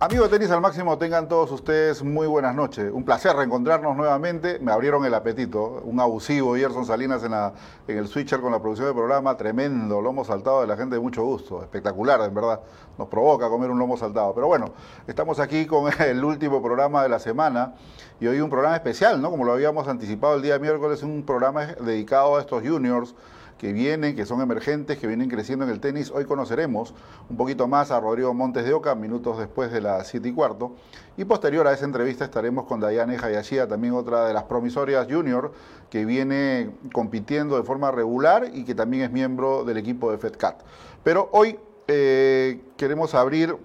Amigos de Tenis al Máximo, tengan todos ustedes muy buenas noches. Un placer reencontrarnos nuevamente. Me abrieron el apetito. Un abusivo Gerson Salinas en, la, en el switcher con la producción del programa. Tremendo. Lomo saltado de la gente de mucho gusto. Espectacular, en verdad. Nos provoca comer un lomo saltado. Pero bueno, estamos aquí con el último programa de la semana. Y hoy un programa especial, ¿no? Como lo habíamos anticipado el día miércoles, un programa dedicado a estos juniors que vienen, que son emergentes, que vienen creciendo en el tenis. Hoy conoceremos un poquito más a Rodrigo Montes de Oca, minutos después de las 7 y cuarto. Y posterior a esa entrevista estaremos con Dayane Hayashia, también otra de las promisorias junior, que viene compitiendo de forma regular y que también es miembro del equipo de FedCat. Pero hoy eh, queremos abrir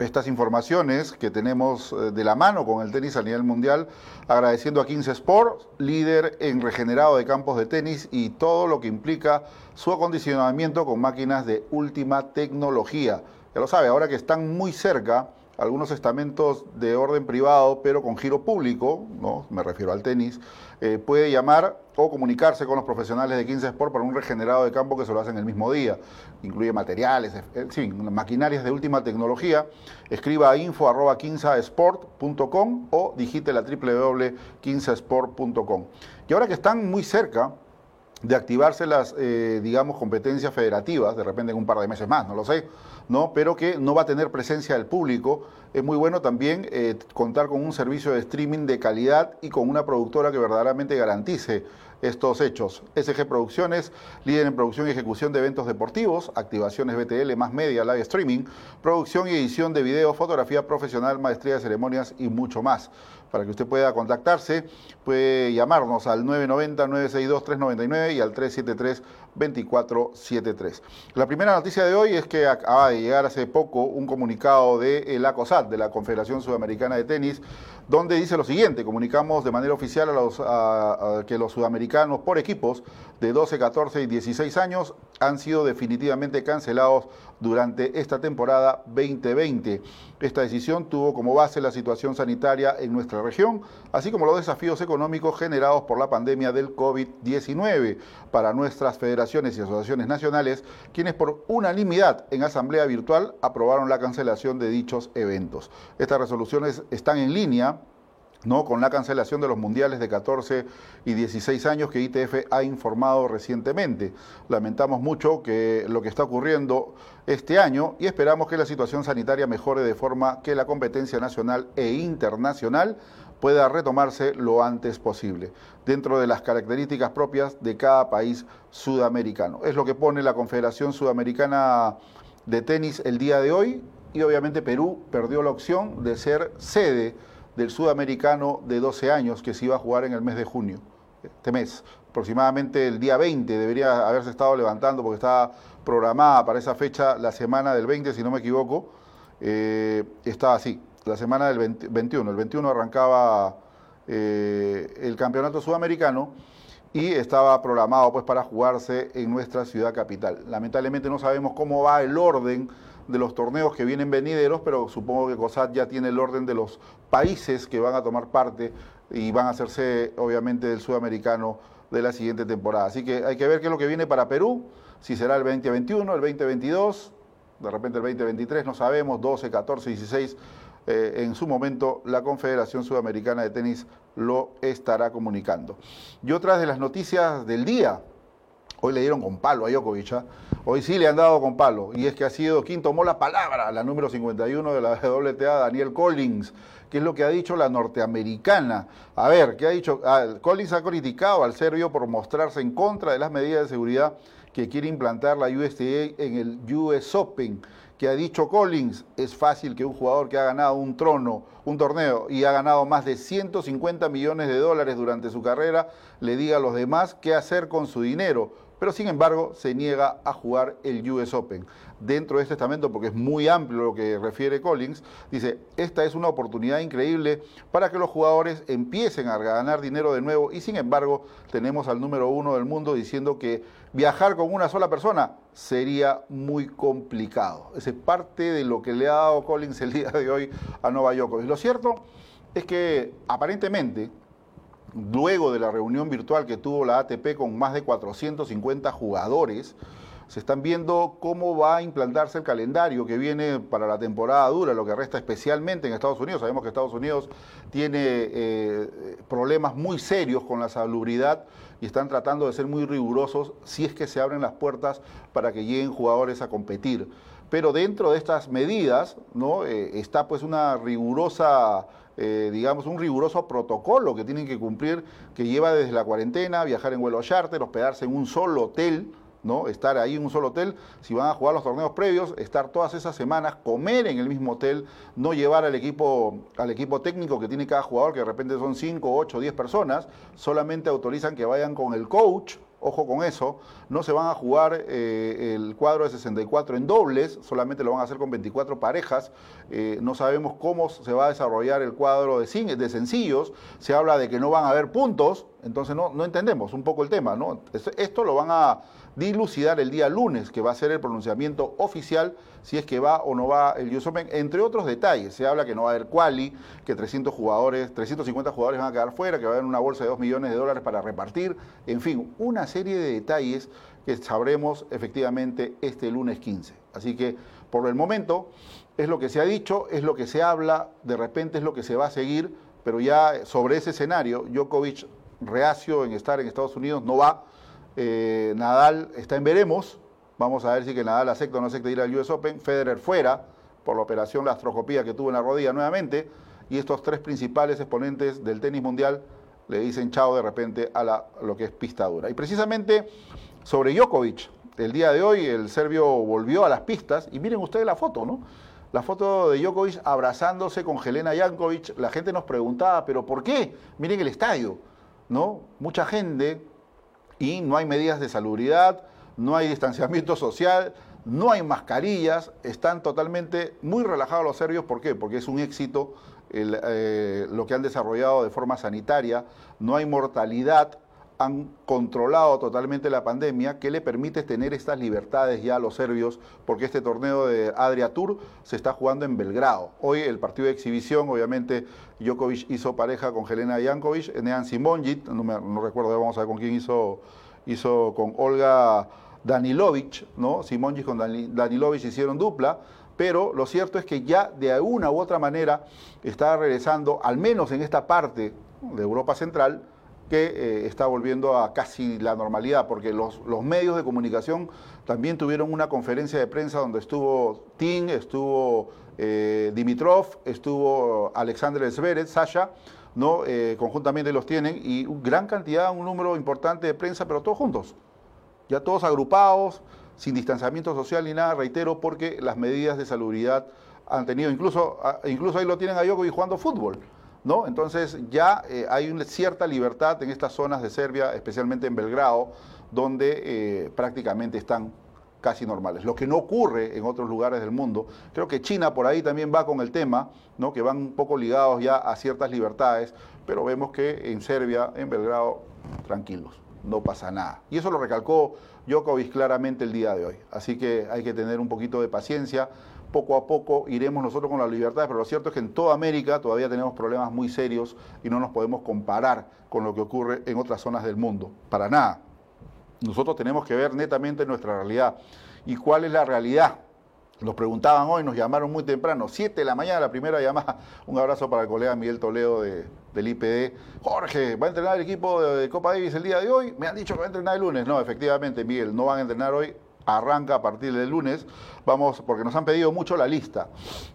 estas informaciones que tenemos eh, de la mano con el tenis a nivel mundial, agradeciendo a 15 Sport, líder en regenerado de campos de tenis y todo lo que implica su acondicionamiento con máquinas de última tecnología. Ya lo sabe, ahora que están muy cerca algunos estamentos de orden privado, pero con giro público, ¿no? me refiero al tenis, eh, puede llamar o comunicarse con los profesionales de 15 Sport para un regenerado de campo que se lo hacen el mismo día. Incluye materiales, en fin, maquinarias de última tecnología. Escriba a info.15sport.com o digite la www.15sport.com. Y ahora que están muy cerca, de activarse las, eh, digamos, competencias federativas, de repente en un par de meses más, no lo sé, ¿no? pero que no va a tener presencia del público. Es muy bueno también eh, contar con un servicio de streaming de calidad y con una productora que verdaderamente garantice estos hechos. SG Producciones, líder en producción y ejecución de eventos deportivos, activaciones BTL, más media, live streaming, producción y edición de video, fotografía profesional, maestría de ceremonias y mucho más. Para que usted pueda contactarse, puede llamarnos al 990-962-399 y al 373-2473. La primera noticia de hoy es que acaba de llegar hace poco un comunicado de la COSAT, de la Confederación Sudamericana de Tenis, donde dice lo siguiente, comunicamos de manera oficial a los, que los sudamericanos por equipos de 12, 14 y 16 años han sido definitivamente cancelados durante esta temporada 2020. Esta decisión tuvo como base la situación sanitaria en nuestra región, así como los desafíos económicos generados por la pandemia del COVID-19 para nuestras federaciones y asociaciones nacionales, quienes por unanimidad en asamblea virtual aprobaron la cancelación de dichos eventos. Estas resoluciones están en línea ¿no? con la cancelación de los mundiales de 14 y 16 años que ITF ha informado recientemente. Lamentamos mucho lo que está ocurriendo este año y esperamos que la situación sanitaria mejore de forma que la competencia nacional e internacional pueda retomarse lo antes posible, dentro de las características propias de cada país sudamericano. Es lo que pone la Confederación Sudamericana de Tenis el día de hoy y obviamente Perú perdió la opción de ser sede del sudamericano de 12 años que se iba a jugar en el mes de junio, este mes. Aproximadamente el día 20 debería haberse estado levantando porque estaba programada para esa fecha la semana del 20, si no me equivoco. Eh, estaba así, la semana del 21. El 21 arrancaba eh, el campeonato sudamericano y estaba programado pues para jugarse en nuestra ciudad capital. Lamentablemente no sabemos cómo va el orden de los torneos que vienen venideros, pero supongo que COSAT ya tiene el orden de los países que van a tomar parte y van a hacerse obviamente del sudamericano de la siguiente temporada. Así que hay que ver qué es lo que viene para Perú, si será el 2021, el 2022, de repente el 2023, no sabemos, 12, 14, 16. en su momento la Confederación Sudamericana de Tenis lo estará comunicando. Y otras de las noticias del día, Hoy le dieron con palo a Djokovic. ¿ah? Hoy sí le han dado con palo. Y es que ha sido quien tomó la palabra, la número 51 de la WTA, Daniel Collins, que es lo que ha dicho la norteamericana. A ver, ¿qué ha dicho? Ah, Collins ha criticado al serbio por mostrarse en contra de las medidas de seguridad que quiere implantar la USTA en el US Open que ha dicho Collins, es fácil que un jugador que ha ganado un trono, un torneo y ha ganado más de 150 millones de dólares durante su carrera, le diga a los demás qué hacer con su dinero pero sin embargo se niega a jugar el US Open. Dentro de este estamento, porque es muy amplio lo que refiere Collins, dice, esta es una oportunidad increíble para que los jugadores empiecen a ganar dinero de nuevo y sin embargo tenemos al número uno del mundo diciendo que viajar con una sola persona sería muy complicado. Esa es parte de lo que le ha dado Collins el día de hoy a Nova York. Y lo cierto es que aparentemente luego de la reunión virtual que tuvo la ATP con más de 450 jugadores, se están viendo cómo va a implantarse el calendario que viene para la temporada dura, lo que resta especialmente en Estados Unidos. Sabemos que Estados Unidos tiene eh, problemas muy serios con la salubridad y están tratando de ser muy rigurosos si es que se abren las puertas para que lleguen jugadores a competir. Pero dentro de estas medidas ¿no? Eh, está pues una rigurosa eh, digamos, un riguroso protocolo que tienen que cumplir, que lleva desde la cuarentena, viajar en vuelo charter, hospedarse en un solo hotel, ¿no? Estar ahí en un solo hotel, si van a jugar los torneos previos, estar todas esas semanas, comer en el mismo hotel, no llevar al equipo, al equipo técnico que tiene cada jugador, que de repente son 5, 8, 10 personas, solamente autorizan que vayan con el coach, ojo con eso, no se van a jugar eh, el cuadro de 64 en dobles, solamente lo van a hacer con 24 parejas, eh, no sabemos cómo se va a desarrollar el cuadro de, de sencillos, se habla de que no van a haber puntos, entonces no, no entendemos un poco el tema, ¿no? Esto lo van a dilucidar el día lunes, que va a ser el pronunciamiento oficial si es que va o no va el US entre otros detalles. Se habla que no va a haber quali, que 300 jugadores, 350 jugadores van a quedar fuera, que va a haber una bolsa de 2 millones de dólares para repartir, en fin, una serie de detalles que sabremos efectivamente este lunes 15. Así que por el momento es lo que se ha dicho, es lo que se habla, de repente es lo que se va a seguir, pero ya sobre ese escenario, Djokovic reacio en estar en Estados Unidos no va eh, Nadal está en veremos. Vamos a ver si que Nadal acepta o no acepta ir al US Open. Federer fuera por la operación, la que tuvo en la rodilla nuevamente. Y estos tres principales exponentes del tenis mundial le dicen chao de repente a la, lo que es pista dura. Y precisamente sobre Djokovic, el día de hoy el serbio volvió a las pistas y miren ustedes la foto, ¿no? La foto de Djokovic abrazándose con Helena Jankovic. La gente nos preguntaba, ¿pero por qué? Miren el estadio, ¿no? Mucha gente y no hay medidas de salubridad, no hay distanciamiento social, no hay mascarillas, están totalmente muy relajados los serbios. ¿Por qué? Porque es un éxito eh, lo que han desarrollado de forma sanitaria, no hay mortalidad, han controlado totalmente la pandemia, que le permite tener estas libertades ya a los serbios, porque este torneo de Adria Tour se está jugando en Belgrado. Hoy el partido de exhibición, obviamente, Djokovic hizo pareja con Helena Jankovic, Nean Simonjit, no, no recuerdo, vamos a ver con quién hizo, hizo con Olga Danilovic, ¿no? Simonjit con Danilovic hicieron dupla, pero lo cierto es que ya de una u otra manera está regresando, al menos en esta parte de Europa Central, que eh, está volviendo a casi la normalidad, porque los, los, medios de comunicación también tuvieron una conferencia de prensa donde estuvo Tim, estuvo eh, Dimitrov, estuvo Alexander Zverev, Sasha, ¿no? Eh, conjuntamente los tienen, y gran cantidad, un número importante de prensa, pero todos juntos, ya todos agrupados, sin distanciamiento social ni nada, reitero, porque las medidas de salubridad han tenido, incluso, incluso ahí lo tienen a Djokovic jugando fútbol. ¿No? Entonces ya eh, hay una cierta libertad en estas zonas de Serbia, especialmente en Belgrado, donde eh, prácticamente están casi normales. Lo que no ocurre en otros lugares del mundo. Creo que China por ahí también va con el tema, ¿no? que van un poco ligados ya a ciertas libertades, pero vemos que en Serbia, en Belgrado, tranquilos, no pasa nada. Y eso lo recalcó Djokovic claramente el día de hoy. Así que hay que tener un poquito de paciencia poco a poco iremos nosotros con las libertades, pero lo cierto es que en toda América todavía tenemos problemas muy serios y no nos podemos comparar con lo que ocurre en otras zonas del mundo. Para nada. Nosotros tenemos que ver netamente nuestra realidad. ¿Y cuál es la realidad? Nos preguntaban hoy, nos llamaron muy temprano, 7 de la mañana, la primera llamada. Un abrazo para el colega Miguel Toledo de, del IPD. Jorge, ¿va a entrenar el equipo de, de Copa Davis el día de hoy? Me han dicho que va a entrenar el lunes. No, efectivamente, Miguel, no van a entrenar hoy arranca a partir del lunes. Vamos, porque nos han pedido mucho la lista,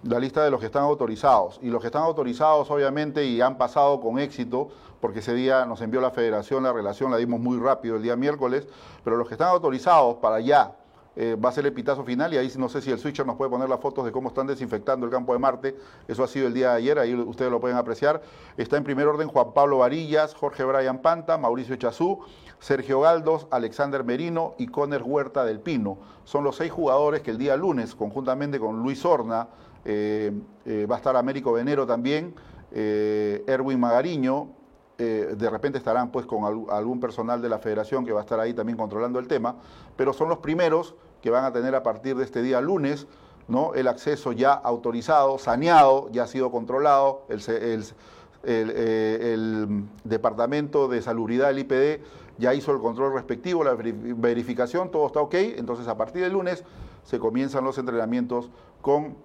la lista de los que están autorizados. Y los que están autorizados, obviamente, y han pasado con éxito, porque ese día nos envió la federación la relación, la dimos muy rápido el día miércoles, pero los que están autorizados para ya eh, va a ser el pitazo final y ahí no sé si el switcher nos puede poner las fotos de cómo están desinfectando el campo de Marte. Eso ha sido el día de ayer, ahí ustedes lo pueden apreciar. Está en primer orden Juan Pablo Varillas, Jorge Brian Panta, Mauricio Chazú, Sergio Galdos, Alexander Merino y Conner Huerta del Pino. Son los seis jugadores que el día lunes, conjuntamente con Luis Horna, eh, eh, va a estar Américo Venero también, Erwin Magariño, de repente estarán pues con algún personal de la federación que va a estar ahí también controlando el tema, pero son los primeros que van a tener a partir de este día lunes, ¿no? El acceso ya autorizado, saneado, ya ha sido controlado, eh, el Departamento de Salubridad del IPD ya hizo el control respectivo, la verificación, todo está ok, entonces a partir del lunes se comienzan los entrenamientos con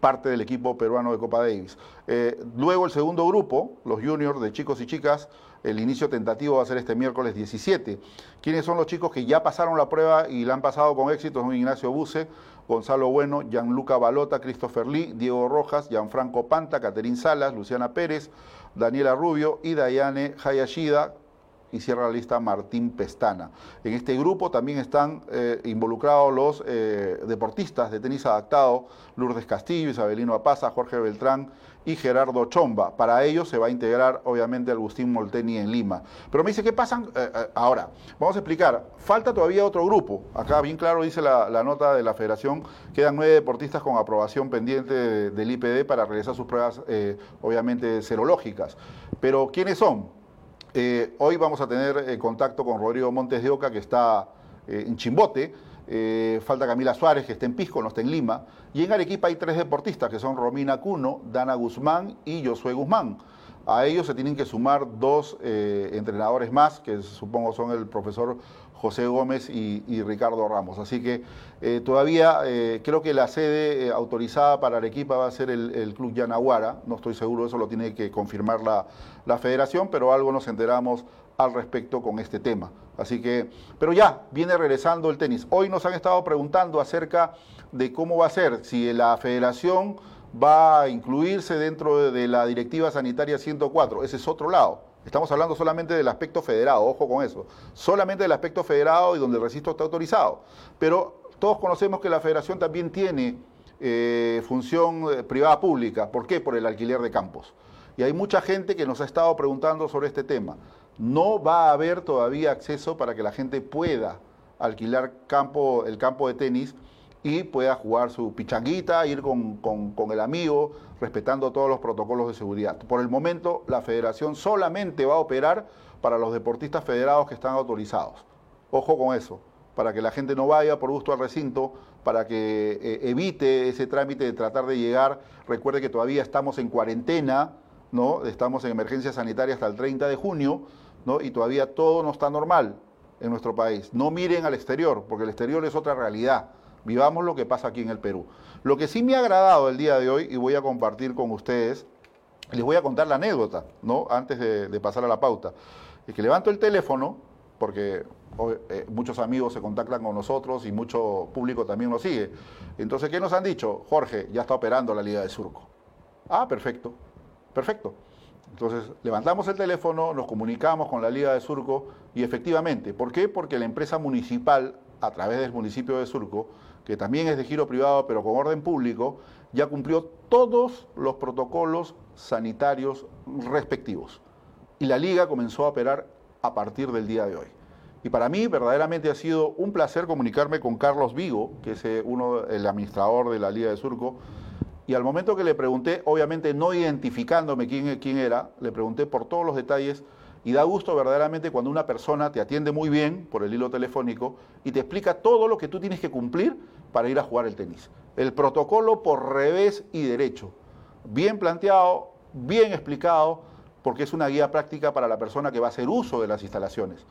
parte del equipo peruano de Copa Davis. Eh, luego el segundo grupo, los juniors de chicos y chicas, el inicio tentativo va a ser este miércoles 17. ¿Quiénes son los chicos que ya pasaron la prueba y la han pasado con éxito? Son Ignacio Buse, Gonzalo Bueno, Gianluca Balota, Christopher Lee, Diego Rojas, Gianfranco Panta, Caterín Salas, Luciana Pérez, Daniela Rubio y Dayane Hayashida, y cierra la lista Martín Pestana. En este grupo también están eh, involucrados los eh, deportistas de tenis adaptado, Lourdes Castillo, Isabelino Apaza, Jorge Beltrán y Gerardo Chomba. Para ellos se va a integrar obviamente Agustín Molteni en Lima. Pero me dice, ¿qué pasan eh, ahora? Vamos a explicar. Falta todavía otro grupo. Acá bien claro dice la, nota de la federación, quedan nueve deportistas con aprobación pendiente del IPD para realizar sus pruebas obviamente serológicas. Pero ¿quiénes son? Eh, hoy vamos a tener eh, contacto con Rodrigo Montes de Oca, que está eh, en Chimbote. falta Camila Suárez, que está en Pisco, no está en Lima. Y en Arequipa hay tres deportistas, que son Romina Cuno, Dana Guzmán y Josué Guzmán. A ellos se tienen que sumar dos entrenadores más, que supongo son el profesor José Gómez y, Ricardo Ramos. Así que eh, todavía eh, creo que la sede eh, autorizada para Arequipa va a ser el, Club Yanaguara. No estoy seguro, eso lo tiene que confirmar la, la federación, pero algo nos enteramos al respecto con este tema. Así que, pero ya, viene regresando el tenis. Hoy nos han estado preguntando acerca de cómo va a ser, si la federación va a incluirse dentro de la Directiva Sanitaria 104. Ese es otro lado. Estamos hablando solamente del aspecto federado, ojo con eso. Solamente del aspecto federado y donde el registro está autorizado. Pero todos conocemos que la federación también tiene eh, función eh, privada pública. ¿Por qué? Por el alquiler de campos. Y hay mucha gente que nos ha estado preguntando sobre este tema. No va a haber todavía acceso para que la gente pueda alquilar campo, el campo de tenis y pueda jugar su pichanguita, ir con, el amigo, respetando todos los protocolos de seguridad. Por el momento, la federación solamente va a operar para los deportistas federados que están autorizados. Ojo con eso, para que la gente no vaya por gusto al recinto, para que eh, evite ese trámite de tratar de llegar. Recuerde que todavía estamos en cuarentena, ¿no? Estamos en emergencia sanitaria hasta el 30 de junio, ¿no? Y todavía todo no está normal en nuestro país. No miren al exterior, porque el exterior es otra realidad. Vivamos lo que pasa aquí en el Perú. Lo que sí me ha agradado el día de hoy y voy a compartir con ustedes, les voy a contar la anécdota, ¿no? Antes de, pasar a la pauta. Es que levanto el teléfono, porque eh, muchos amigos se contactan con nosotros y mucho público también nos sigue. Entonces, ¿qué nos han dicho? Jorge, ya está operando la Liga de Surco. Ah, perfecto, perfecto. Entonces, levantamos el teléfono, nos comunicamos con la Liga de Surco y efectivamente, ¿por qué? Porque la empresa municipal, a través del municipio de Surco, que también es de giro privado, pero con orden público, ya cumplió todos los protocolos sanitarios respectivos. Y la liga comenzó a operar a partir del día de hoy. Y para mí verdaderamente ha sido un placer comunicarme con Carlos Vigo, que es eh, uno, el administrador de la Liga de Surco. Y al momento que le pregunté, obviamente no identificándome quién, quién era, le pregunté por todos los detalles y da gusto verdaderamente cuando una persona te atiende muy bien por el hilo telefónico y te explica todo lo que tú tienes que cumplir para ir a jugar el tenis. El protocolo por revés y derecho. Bien planteado, bien explicado, porque es una guía práctica para la persona que va a hacer uso de las instalaciones.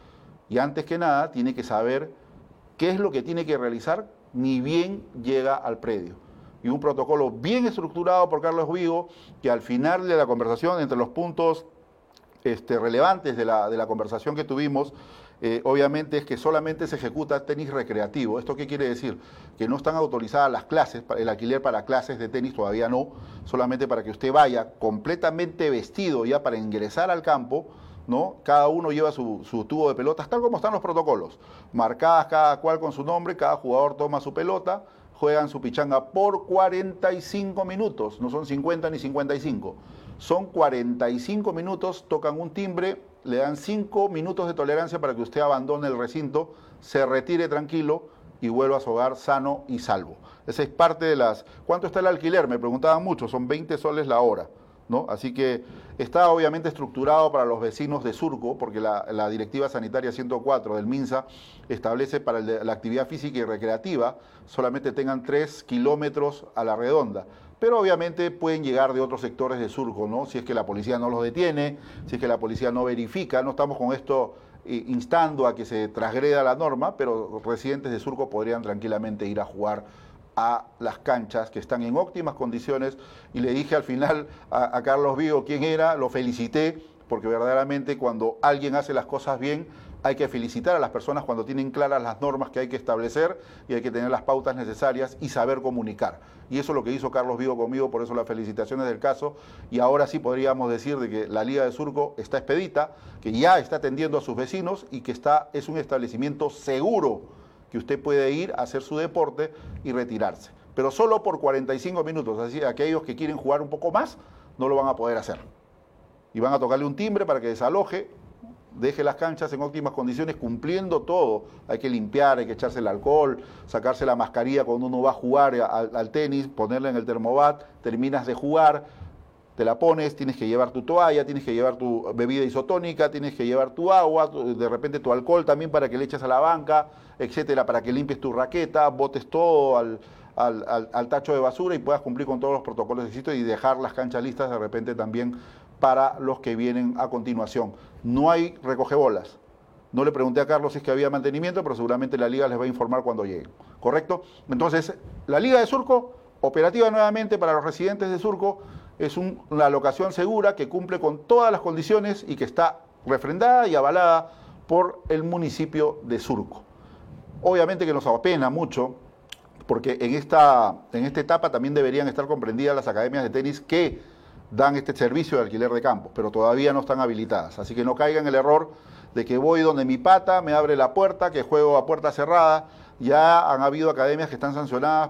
Y antes que nada, tiene que saber qué es lo que tiene que realizar ni bien llega al predio. Y un protocolo bien estructurado por Carlos Vigo, que al final de la conversación, entre los puntos este, relevantes de la, de la, conversación que tuvimos, eh, obviamente es que solamente se ejecuta tenis recreativo. ¿Esto qué quiere decir? Que no están autorizadas las clases, el alquiler para clases de tenis todavía no, solamente para que usted vaya completamente vestido ya para ingresar al campo, ¿no? Cada uno lleva su, su, tubo de pelotas, tal como están los protocolos, marcadas cada cual con su nombre, cada jugador toma su pelota, juegan su pichanga por 45 minutos, no son 50 ni 55. Son 45 minutos, tocan un timbre, le dan 5 minutos de tolerancia para que usted abandone el recinto, se retire tranquilo y vuelva a su hogar sano y salvo. Esa es parte de las... ¿Cuánto está el alquiler? Me preguntaban mucho, son 20 soles la hora. ¿No? Así que está obviamente estructurado para los vecinos de Surco, porque la, Directiva Sanitaria 104 del MINSA establece para la actividad física y recreativa solamente tengan 3 kilómetros a la redonda pero obviamente pueden llegar de otros sectores de Surco, ¿no? Si es que la policía no los detiene, si es que la policía no verifica, no estamos con esto eh, instando a que se transgreda la norma, pero residentes de Surco podrían tranquilamente ir a jugar a las canchas que están en óptimas condiciones y le dije al final a, a Carlos Vigo quién era, lo felicité porque verdaderamente cuando alguien hace las cosas bien hay que felicitar a las personas cuando tienen claras las normas que hay que establecer y hay que tener las pautas necesarias y saber comunicar. Y eso es lo que hizo Carlos Vigo conmigo, por eso las felicitaciones del caso. Y ahora sí podríamos decir de que la Liga de Surco está expedita, que ya está atendiendo a sus vecinos y que está, es un establecimiento seguro que usted puede ir a hacer su deporte y retirarse. Pero solo por 45 minutos, así aquellos que quieren jugar un poco más no lo van a poder hacer. Y van a tocarle un timbre para que desaloje deje las canchas en óptimas condiciones cumpliendo todo. Hay que limpiar, hay que echarse el alcohol, sacarse la mascarilla cuando uno va a jugar al, tenis, ponerla en el termobat, terminas de jugar, te la pones, tienes que llevar tu toalla, tienes que llevar tu bebida isotónica, tienes que llevar tu agua, de repente tu alcohol también para que le eches a la banca, etcétera, para que limpies tu raqueta, botes todo al, al, tacho de basura y puedas cumplir con todos los protocolos de y dejar las canchas listas de repente también para los que vienen a continuación. No hay recogebolas. No le pregunté a Carlos si es que había mantenimiento, pero seguramente la liga les va a informar cuando lleguen. ¿Correcto? Entonces, la liga de Surco, operativa nuevamente para los residentes de Surco, es una locación segura que cumple con todas las condiciones y que está refrendada y avalada por el municipio de Surco. Obviamente que nos apena mucho, porque en esta, en esta etapa también deberían estar comprendidas las academias de tenis que dan este servicio de alquiler de campos, pero todavía no están habilitadas. Así que no caigan en el error de que voy donde mi pata me abre la puerta, que juego a puerta cerrada. Ya han habido academias que están sancionadas,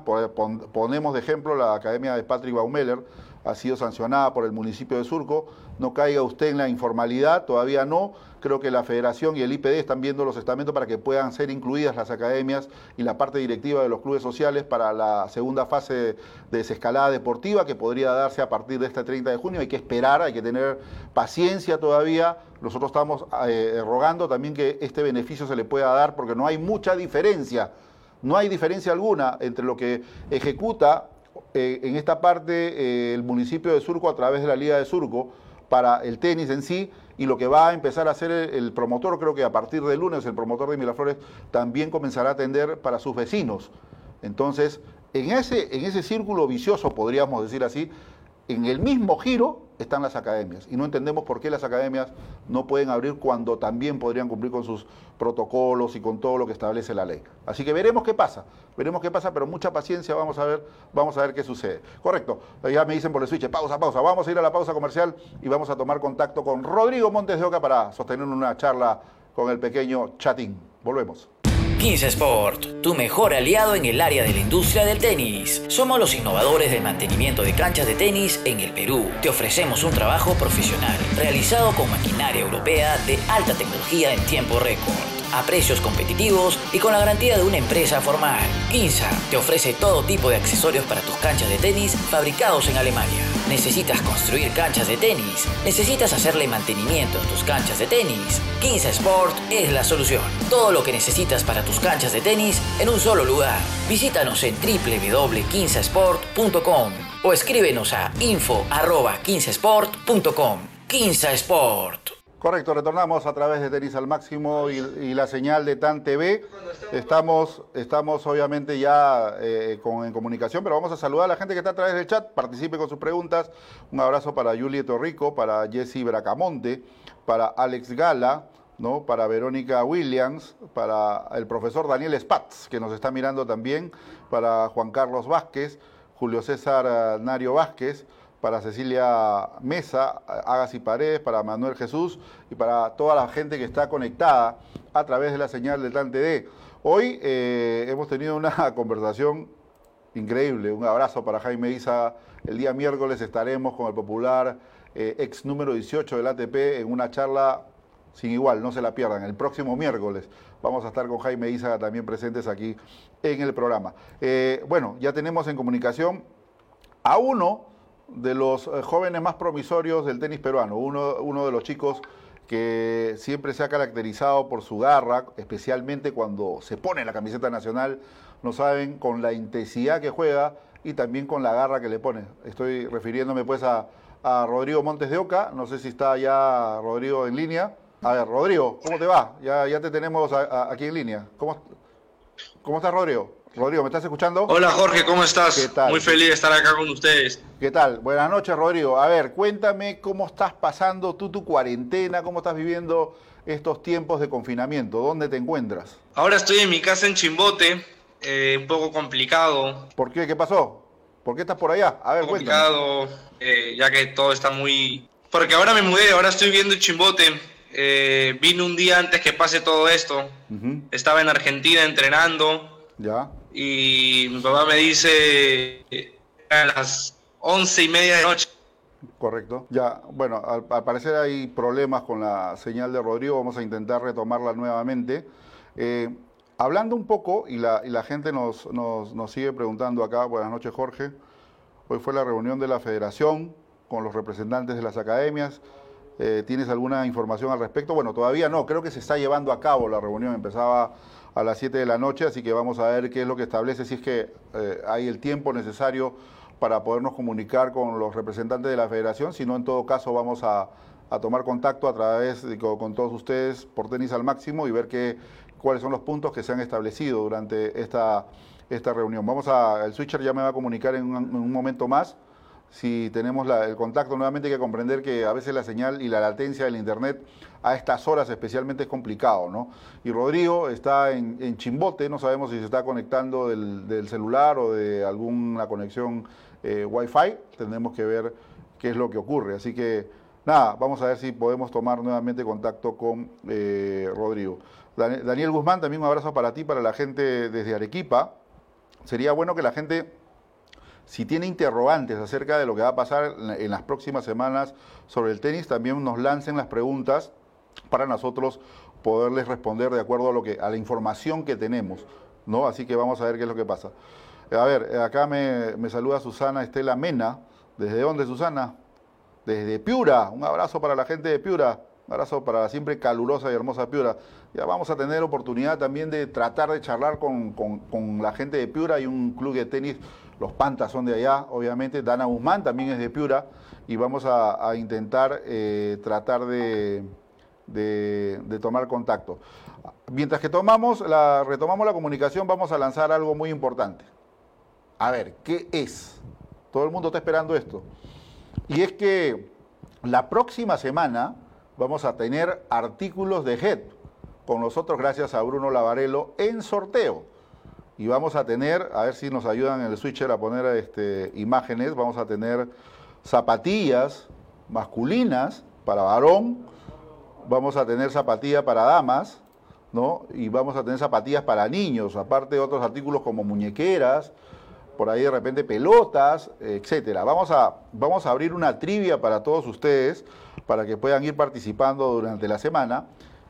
ponemos de ejemplo la academia de Patrick Baumeller, ha sido sancionada por el municipio de Surco. No caiga usted en la informalidad, todavía no. Creo que la federación y el IPD están viendo los estamentos para que puedan ser incluidas las academias y la parte directiva de los clubes sociales para la segunda fase de desescalada deportiva que podría darse a partir de este 30 de junio. Hay que esperar, hay que tener paciencia todavía. Nosotros estamos eh, rogando también que este beneficio se le pueda dar porque no hay mucha diferencia. No hay diferencia alguna entre lo que ejecuta eh, en esta parte eh, el municipio de Surco a través de la Liga de Surco para el tenis en sí y lo que va a empezar a hacer el, promotor, creo que a partir del lunes el promotor de Miraflores también comenzará a atender para sus vecinos. Entonces, en ese, en ese círculo vicioso, podríamos decir así, en el mismo giro están las academias y no entendemos por qué las academias no pueden abrir cuando también podrían cumplir con sus protocolos y con todo lo que establece la ley. Así que veremos qué pasa, veremos qué pasa, pero mucha paciencia, vamos a ver, vamos a ver qué sucede. Correcto, ya me dicen por el switch, pausa, pausa, vamos a ir a la pausa comercial y vamos a tomar contacto con Rodrigo Montes de Oca para sostener una charla con el pequeño chatín. Volvemos. 15 Sport, tu mejor aliado en el área de la industria del tenis. Somos los innovadores del mantenimiento de canchas de tenis en el Perú. Te ofrecemos un trabajo profesional, realizado con maquinaria europea de alta tecnología en tiempo récord a precios competitivos y con la garantía de una empresa formal. Quinza te ofrece todo tipo de accesorios para tus canchas de tenis fabricados en Alemania. ¿Necesitas construir canchas de tenis? ¿Necesitas hacerle mantenimiento a tus canchas de tenis? Quinza Sport es la solución. Todo lo que necesitas para tus canchas de tenis en un solo lugar. Visítanos en www.quinzasport.com o escríbenos a info.15sport.com. Quinza Sport. Correcto, retornamos a través de Tenis al Máximo y, la señal de TAN TV. Estamos, estamos obviamente ya eh, con, en comunicación, pero vamos a saludar a la gente que está a través del chat. Participe con sus preguntas. Un abrazo para Julieto Rico, para Jesse Bracamonte, para Alex Gala, ¿no? para Verónica Williams, para el profesor Daniel Spatz, que nos está mirando también, para Juan Carlos Vázquez, Julio César Nario Vázquez para Cecilia Mesa, Agassi Paredes, para Manuel Jesús y para toda la gente que está conectada a través de la señal de TAN TV. Hoy eh, hemos tenido una conversación increíble. Un abrazo para Jaime Isa. El día miércoles estaremos con el popular eh, ex número 18 del ATP en una charla sin igual, no se la pierdan. El próximo miércoles vamos a estar con Jaime Isa también presentes aquí en el programa. Eh, bueno, ya tenemos en comunicación a uno de los eh, jóvenes más promisorios del tenis peruano, uno, uno de los chicos que siempre se ha caracterizado por su garra, especialmente cuando se pone la camiseta nacional, no saben con la intensidad que juega y también con la garra que le pone. Estoy refiriéndome pues a, Rodrigo Montes de Oca, no sé si está ya Rodrigo en línea. A ver, Rodrigo, ¿cómo te va? Ya, ya te tenemos aquí en línea. ¿Cómo, ¿Cómo estás, Rodrigo? Rodrigo, ¿me estás escuchando? Hola Jorge, ¿cómo estás? ¿Qué tal? Muy feliz de estar acá con ustedes. ¿Qué tal? Buenas noches, Rodrigo. A ver, cuéntame cómo estás pasando tú tu cuarentena, cómo estás viviendo estos tiempos de confinamiento, ¿dónde te encuentras? Ahora estoy en mi casa en Chimbote, eh, un poco complicado. ¿Por qué? ¿Qué pasó? ¿Por qué estás por allá? A ver, complicado, eh, ya que todo está muy... Porque ahora me mudé, ahora estoy viviendo en Chimbote. Eh, vine un día antes que pase todo esto. Estaba en Argentina entrenando. Ya y mi papá me dice a las once y media de noche. Correcto. Ya, bueno, al, parecer hay problemas con la señal de Rodrigo, vamos a intentar retomarla nuevamente. Eh, hablando un poco, y la, gente nos, nos, nos, sigue preguntando acá, buenas noches Jorge, hoy fue la reunión de la federación con los representantes de las academias. Eh, ¿Tienes alguna información al respecto? Bueno, todavía no, creo que se está llevando a cabo la reunión, empezaba a las 7 de la noche, así que vamos a ver qué es lo que establece, si es que eh, hay el tiempo necesario para podernos comunicar con los representantes de la federación, si no, en todo caso vamos a, tomar contacto a través de, con, todos ustedes por tenis al máximo y ver qué, cuáles son los puntos que se han establecido durante esta, esta reunión. Vamos a, el switcher ya me va a comunicar en un momento más si tenemos el contacto. Nuevamente hay que comprender que a veces la señal y la latencia del Internet a estas horas especialmente es complicado, ¿no? Y Rodrigo está en, Chimbote, no sabemos si se está conectando del, celular o de alguna conexión eh, Wi-Fi, tendremos que ver qué es lo que ocurre. Así que nada, vamos a ver si podemos tomar nuevamente contacto con eh, Rodrigo. Daniel Guzmán, también un abrazo para ti, para la gente desde Arequipa. Sería bueno que la gente si tiene interrogantes acerca de lo que va a pasar en las próximas semanas sobre el tenis, también nos lancen las preguntas para nosotros poderles responder de acuerdo a lo que a la información que tenemos, ¿no? Así que vamos a ver qué es lo que pasa. A ver, acá me, me saluda Susana Estela Mena. ¿Desde dónde, Susana? Desde Piura. Un abrazo para la gente de Piura. Un abrazo para la siempre calurosa y hermosa Piura. Ya vamos a tener oportunidad también de tratar de charlar con, con la gente de Piura. y un club de tenis los Pantas son de allá, obviamente. Dana Guzmán también es de Piura y vamos a, intentar eh, tratar de, tomar contacto. Mientras que tomamos la, retomamos la comunicación, vamos a lanzar algo muy importante. A ver, ¿qué es? Todo el mundo está esperando esto. Y es que la próxima semana vamos a tener artículos de HED con nosotros gracias a Bruno Lavarello en sorteo y vamos a tener, a ver si nos ayudan en el switcher a poner este, imágenes, vamos a tener zapatillas masculinas para varón, vamos a tener zapatillas para damas, ¿no? Y vamos a tener zapatillas para niños, aparte de otros artículos como muñequeras, por ahí de repente pelotas, etcétera. Vamos a, vamos a abrir una trivia para todos ustedes, para que puedan ir participando durante la semana.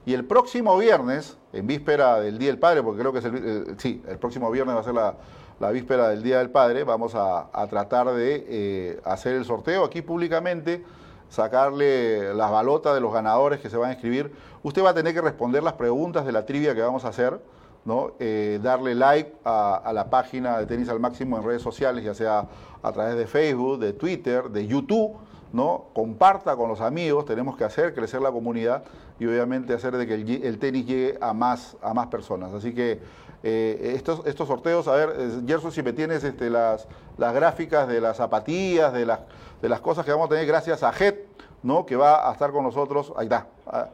Y el próximo viernes, en víspera del Día del Padre, porque creo que es el, eh, sí, el próximo viernes va a ser la, víspera del Día del Padre, vamos a, tratar de eh, hacer el sorteo aquí públicamente, sacarle las balotas de los ganadores que se van a escribir. Usted va a tener que responder las preguntas de la trivia que vamos a hacer, ¿no? Eh, darle like a, a la página de Tenis al Máximo en redes sociales, ya sea a través de Facebook, de Twitter, de YouTube ¿no? comparta con los amigos, tenemos que hacer crecer la comunidad y obviamente hacer de que el, tenis llegue a más, a más personas. Así que eh, estos, estos sorteos, a ver, Gerson, si me tienes este, las, las gráficas de las zapatillas, de las, de las cosas que vamos a tener gracias a JET, ¿no? que va a estar con nosotros, ahí está, ah,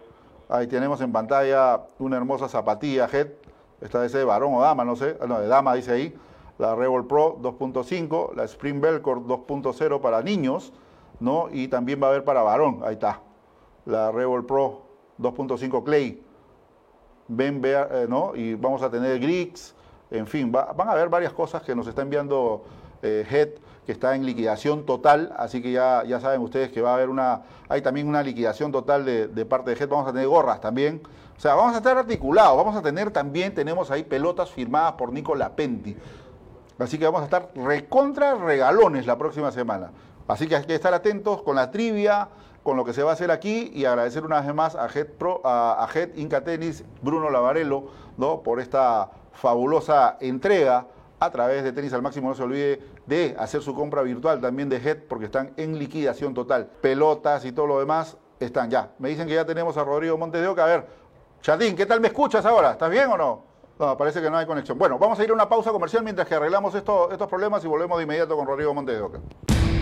ahí tenemos en pantalla una hermosa zapatilla JET, esta es de varón o dama, no sé, ah, no, de dama dice ahí, la Rebel Pro 2.5, la Spring Velcro 2.0 para niños, ¿no? Y también va a haber para varón, ahí está, la Rebel Pro 2.5 Clay, ven, eh, ¿no? Y vamos a tener Griggs, en fin, van a haber varias cosas que nos está enviando eh, Head, que está en liquidación total, así que ya, ya saben ustedes que va a haber una, hay también una liquidación total de, de parte de Head, vamos a tener gorras también, o sea, vamos a estar articulados, vamos a tener también, tenemos ahí pelotas firmadas por Nicola Penti, así que vamos a estar recontra regalones la próxima semana. Así que hay que estar atentos con la trivia, con lo que se va a hacer aquí y agradecer una vez más a Head, Inca Tennis, Bruno Lavarello, por esta fabulosa entrega a través de Tenis al Máximo. No se olvide de hacer su compra virtual también de Head porque están en liquidación total. Pelotas y todo lo demás están ya. Me dicen que ya tenemos a Rodrigo Montes de Oca. A ver, Chatín, ¿qué tal me escuchas ahora? ¿Estás bien o no? No, parece que no hay conexión. Bueno, vamos a ir a una pausa comercial mientras que arreglamos estos problemas y volvemos de inmediato con Rodrigo Montes de Oca.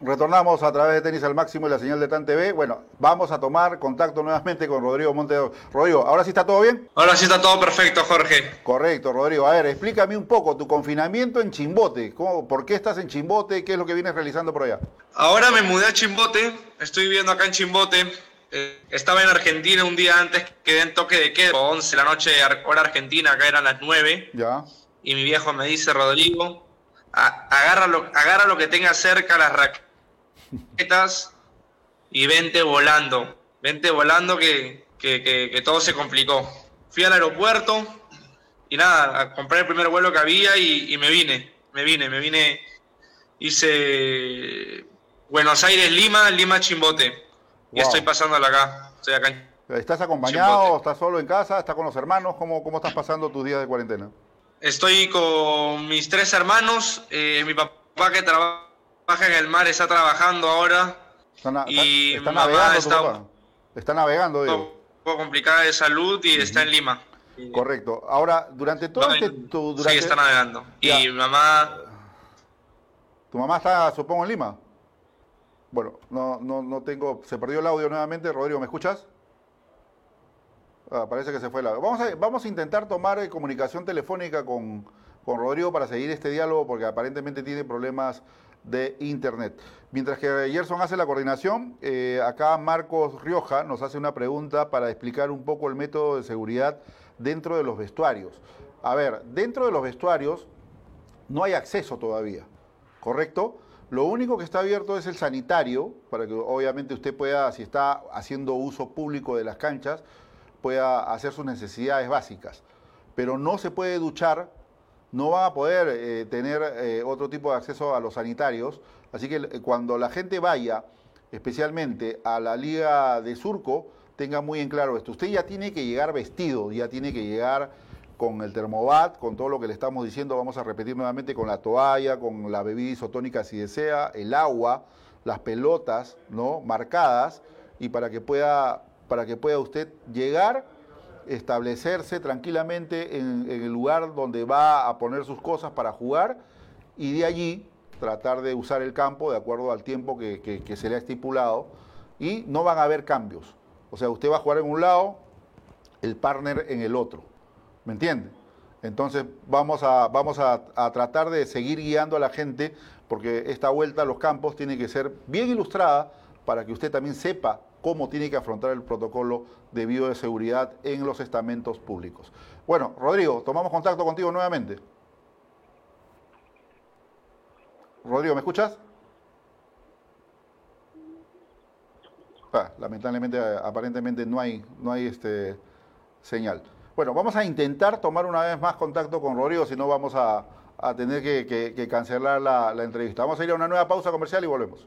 retornamos a través de Tenis al Máximo y la señal de TAN TV. Bueno, vamos a tomar contacto nuevamente con Rodrigo Montedo. Rodrigo, ¿ahora sí está todo bien? Ahora sí está todo perfecto, Jorge. Correcto, Rodrigo. A ver, explícame un poco tu confinamiento en Chimbote. ¿Cómo, ¿Por qué estás en Chimbote? ¿Qué es lo que vienes realizando por allá? Ahora me mudé a Chimbote. Estoy viviendo acá en Chimbote. Eh, estaba en Argentina un día antes, quedé en toque de queda, 11 de la noche, hora argentina, acá eran las 9. Ya. Y mi viejo me dice, Rodrigo, agarra lo, agarra lo que tenga cerca las raquetas y vente volando. Vente volando que, todo se complicó. Fui al aeropuerto y nada, compré el primer vuelo que había y, me vine. Me vine, me vine. Hice Buenos Aires, Lima, Lima, Chimbote. Y estoy pasándola acá. Estoy acá ¿Estás acompañado? ¿Estás solo en casa? ¿Estás con los hermanos? ¿Cómo, ¿Cómo estás pasando tus días de cuarentena? Estoy con mis tres hermanos. Eh, mi papá que trabaja en el mar está trabajando ahora. y está, navegando, está, está navegando, digo. Un poco complicada de salud y está en Lima. Correcto. Ahora, durante todo este... durante... Sí, está navegando. Y mi mamá... ¿Tu mamá está, supongo, en Lima? Bueno, no, no, no tengo... Se perdió el audio nuevamente. Rodrigo, ¿me escuchas? Ah, parece que se fue la. Vamos a, vamos a intentar tomar eh, comunicación telefónica con, Rodrigo para seguir este diálogo porque aparentemente tiene problemas de internet. Mientras que Gerson hace la coordinación, eh, acá Marcos Rioja nos hace una pregunta para explicar un poco el método de seguridad dentro de los vestuarios. A ver, dentro de los vestuarios no hay acceso todavía, ¿correcto? Lo único que está abierto es el sanitario, para que obviamente usted pueda, si está haciendo uso público de las canchas, pueda hacer sus necesidades básicas. Pero no se puede duchar, no va a poder eh, tener eh, otro tipo de acceso a los sanitarios. Así que eh, cuando la gente vaya, especialmente a la Liga de Surco, tenga muy en claro esto. Usted ya tiene que llegar vestido, ya tiene que llegar con el termobat, con todo lo que le estamos diciendo, vamos a repetir nuevamente con la toalla, con la bebida isotónica si desea, el agua, las pelotas, ¿no? marcadas y para que pueda para que pueda usted llegar, establecerse tranquilamente en, el lugar donde va a poner sus cosas para jugar y de allí tratar de usar el campo de acuerdo al tiempo que, se le ha estipulado y no van a haber cambios. O sea, usted va a jugar en un lado, el partner en el otro. ¿Me entiende? Entonces vamos a, vamos a, a, tratar de seguir guiando a la gente porque esta vuelta a los campos tiene que ser bien ilustrada para que usted también sepa cómo tiene que afrontar el protocolo de bioseguridad en los estamentos públicos. Bueno, Rodrigo, tomamos contacto contigo nuevamente. Rodrigo, ¿me escuchas? Ah, lamentablemente, aparentemente no hay, no hay este señal. Bueno, vamos a intentar tomar una vez más contacto con Rodrigo, si no vamos a, tener que, cancelar la, la entrevista. Vamos a ir a una nueva pausa comercial y volvemos.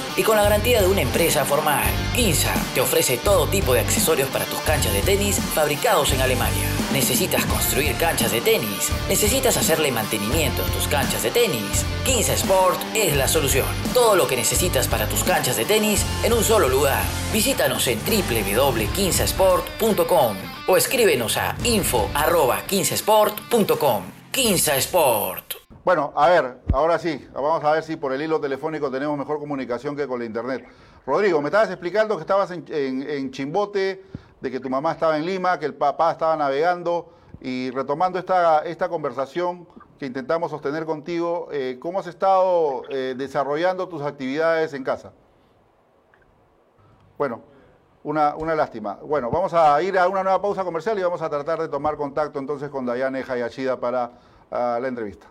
y con la garantía de una empresa formal. Quinza te ofrece todo tipo de accesorios para tus canchas de tenis fabricados en Alemania. ¿Necesitas construir canchas de tenis? ¿Necesitas hacerle mantenimiento a tus canchas de tenis? Quinza Sport es la solución. Todo lo que necesitas para tus canchas de tenis en un solo lugar. Visítanos en www.quinzasport.com o escríbenos a info.15sport.com. Quinza Sport. Bueno, a ver, ahora sí, vamos a ver si por el hilo telefónico tenemos mejor comunicación que con la internet. Rodrigo, me estabas explicando que estabas en, Chimbote, de que tu mamá estaba en Lima, que el papá estaba navegando, y retomando esta, esta conversación que intentamos sostener contigo, eh, ¿cómo has estado eh, desarrollando tus actividades en casa? Bueno, una, una, lástima. Bueno, vamos a ir a una nueva pausa comercial y vamos a tratar de tomar contacto entonces con Dayane Hayashida para ah, la entrevista.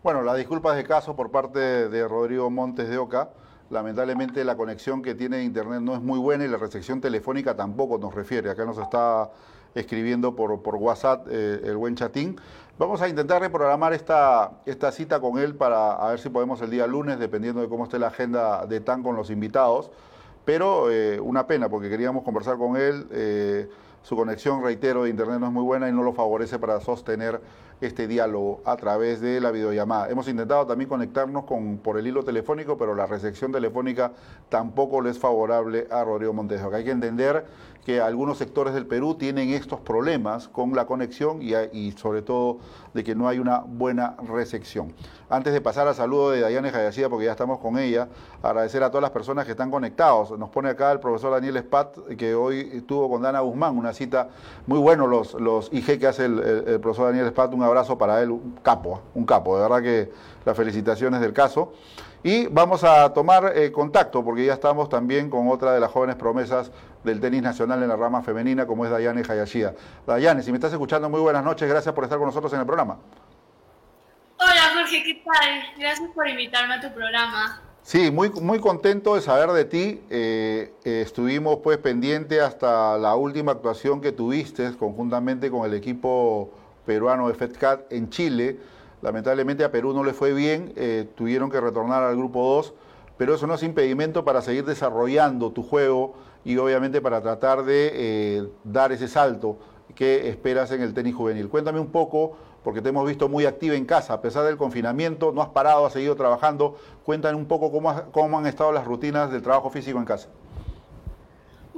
Bueno, las disculpas de caso por parte de Rodrigo Montes de Oca. Lamentablemente la conexión que tiene Internet no es muy buena y la recepción telefónica tampoco nos refiere. Acá nos está escribiendo por, WhatsApp eh, el buen chatín. Vamos a intentar reprogramar esta, esta cita con él para a ver si podemos el día lunes, dependiendo de cómo esté la agenda de TAN con los invitados. Pero eh, una pena porque queríamos conversar con él. Eh, su conexión, reitero, de Internet no es muy buena y no lo favorece para sostener este diálogo a través de la videollamada. Hemos intentado también conectarnos con, por el hilo telefónico, pero la recepción telefónica tampoco le es favorable a Rodrigo Montes. Hay que entender que algunos sectores del Perú tienen estos problemas con la conexión y, sobre todo de que no hay una buena recepción. Antes de pasar al saludo de Dayane Jayacida, porque ya estamos con ella, agradecer a todas las personas que están conectados. Nos pone acá el profesor Daniel Spat, que hoy estuvo con Dana Guzmán, una cita muy bueno los, los IG que hace el, profesor Daniel Spat, un abrazo para él, un capo, un capo, de verdad que las felicitaciones del caso. Y vamos a tomar eh, contacto porque ya estamos también con otra de las jóvenes promesas del tenis nacional en la rama femenina, como es Dayane Hayashida. Dayane, si me estás escuchando, muy buenas noches. Gracias por estar con nosotros en el programa. Hola Jorge, ¿qué tal? Gracias por invitarme a tu programa. Sí, muy, muy contento de saber de ti. Eh, eh, estuvimos pues pendiente hasta la última actuación que tuviste conjuntamente con el equipo peruano de FedCat en Chile Lamentablemente a Perú no le fue bien, eh, tuvieron que retornar al grupo 2, pero eso no es impedimento para seguir desarrollando tu juego y obviamente para tratar de eh, dar ese salto que esperas en el tenis juvenil. Cuéntame un poco, porque te hemos visto muy activa en casa, a pesar del confinamiento, no has parado, has seguido trabajando. Cuéntame un poco cómo, cómo han estado las rutinas del trabajo físico en casa.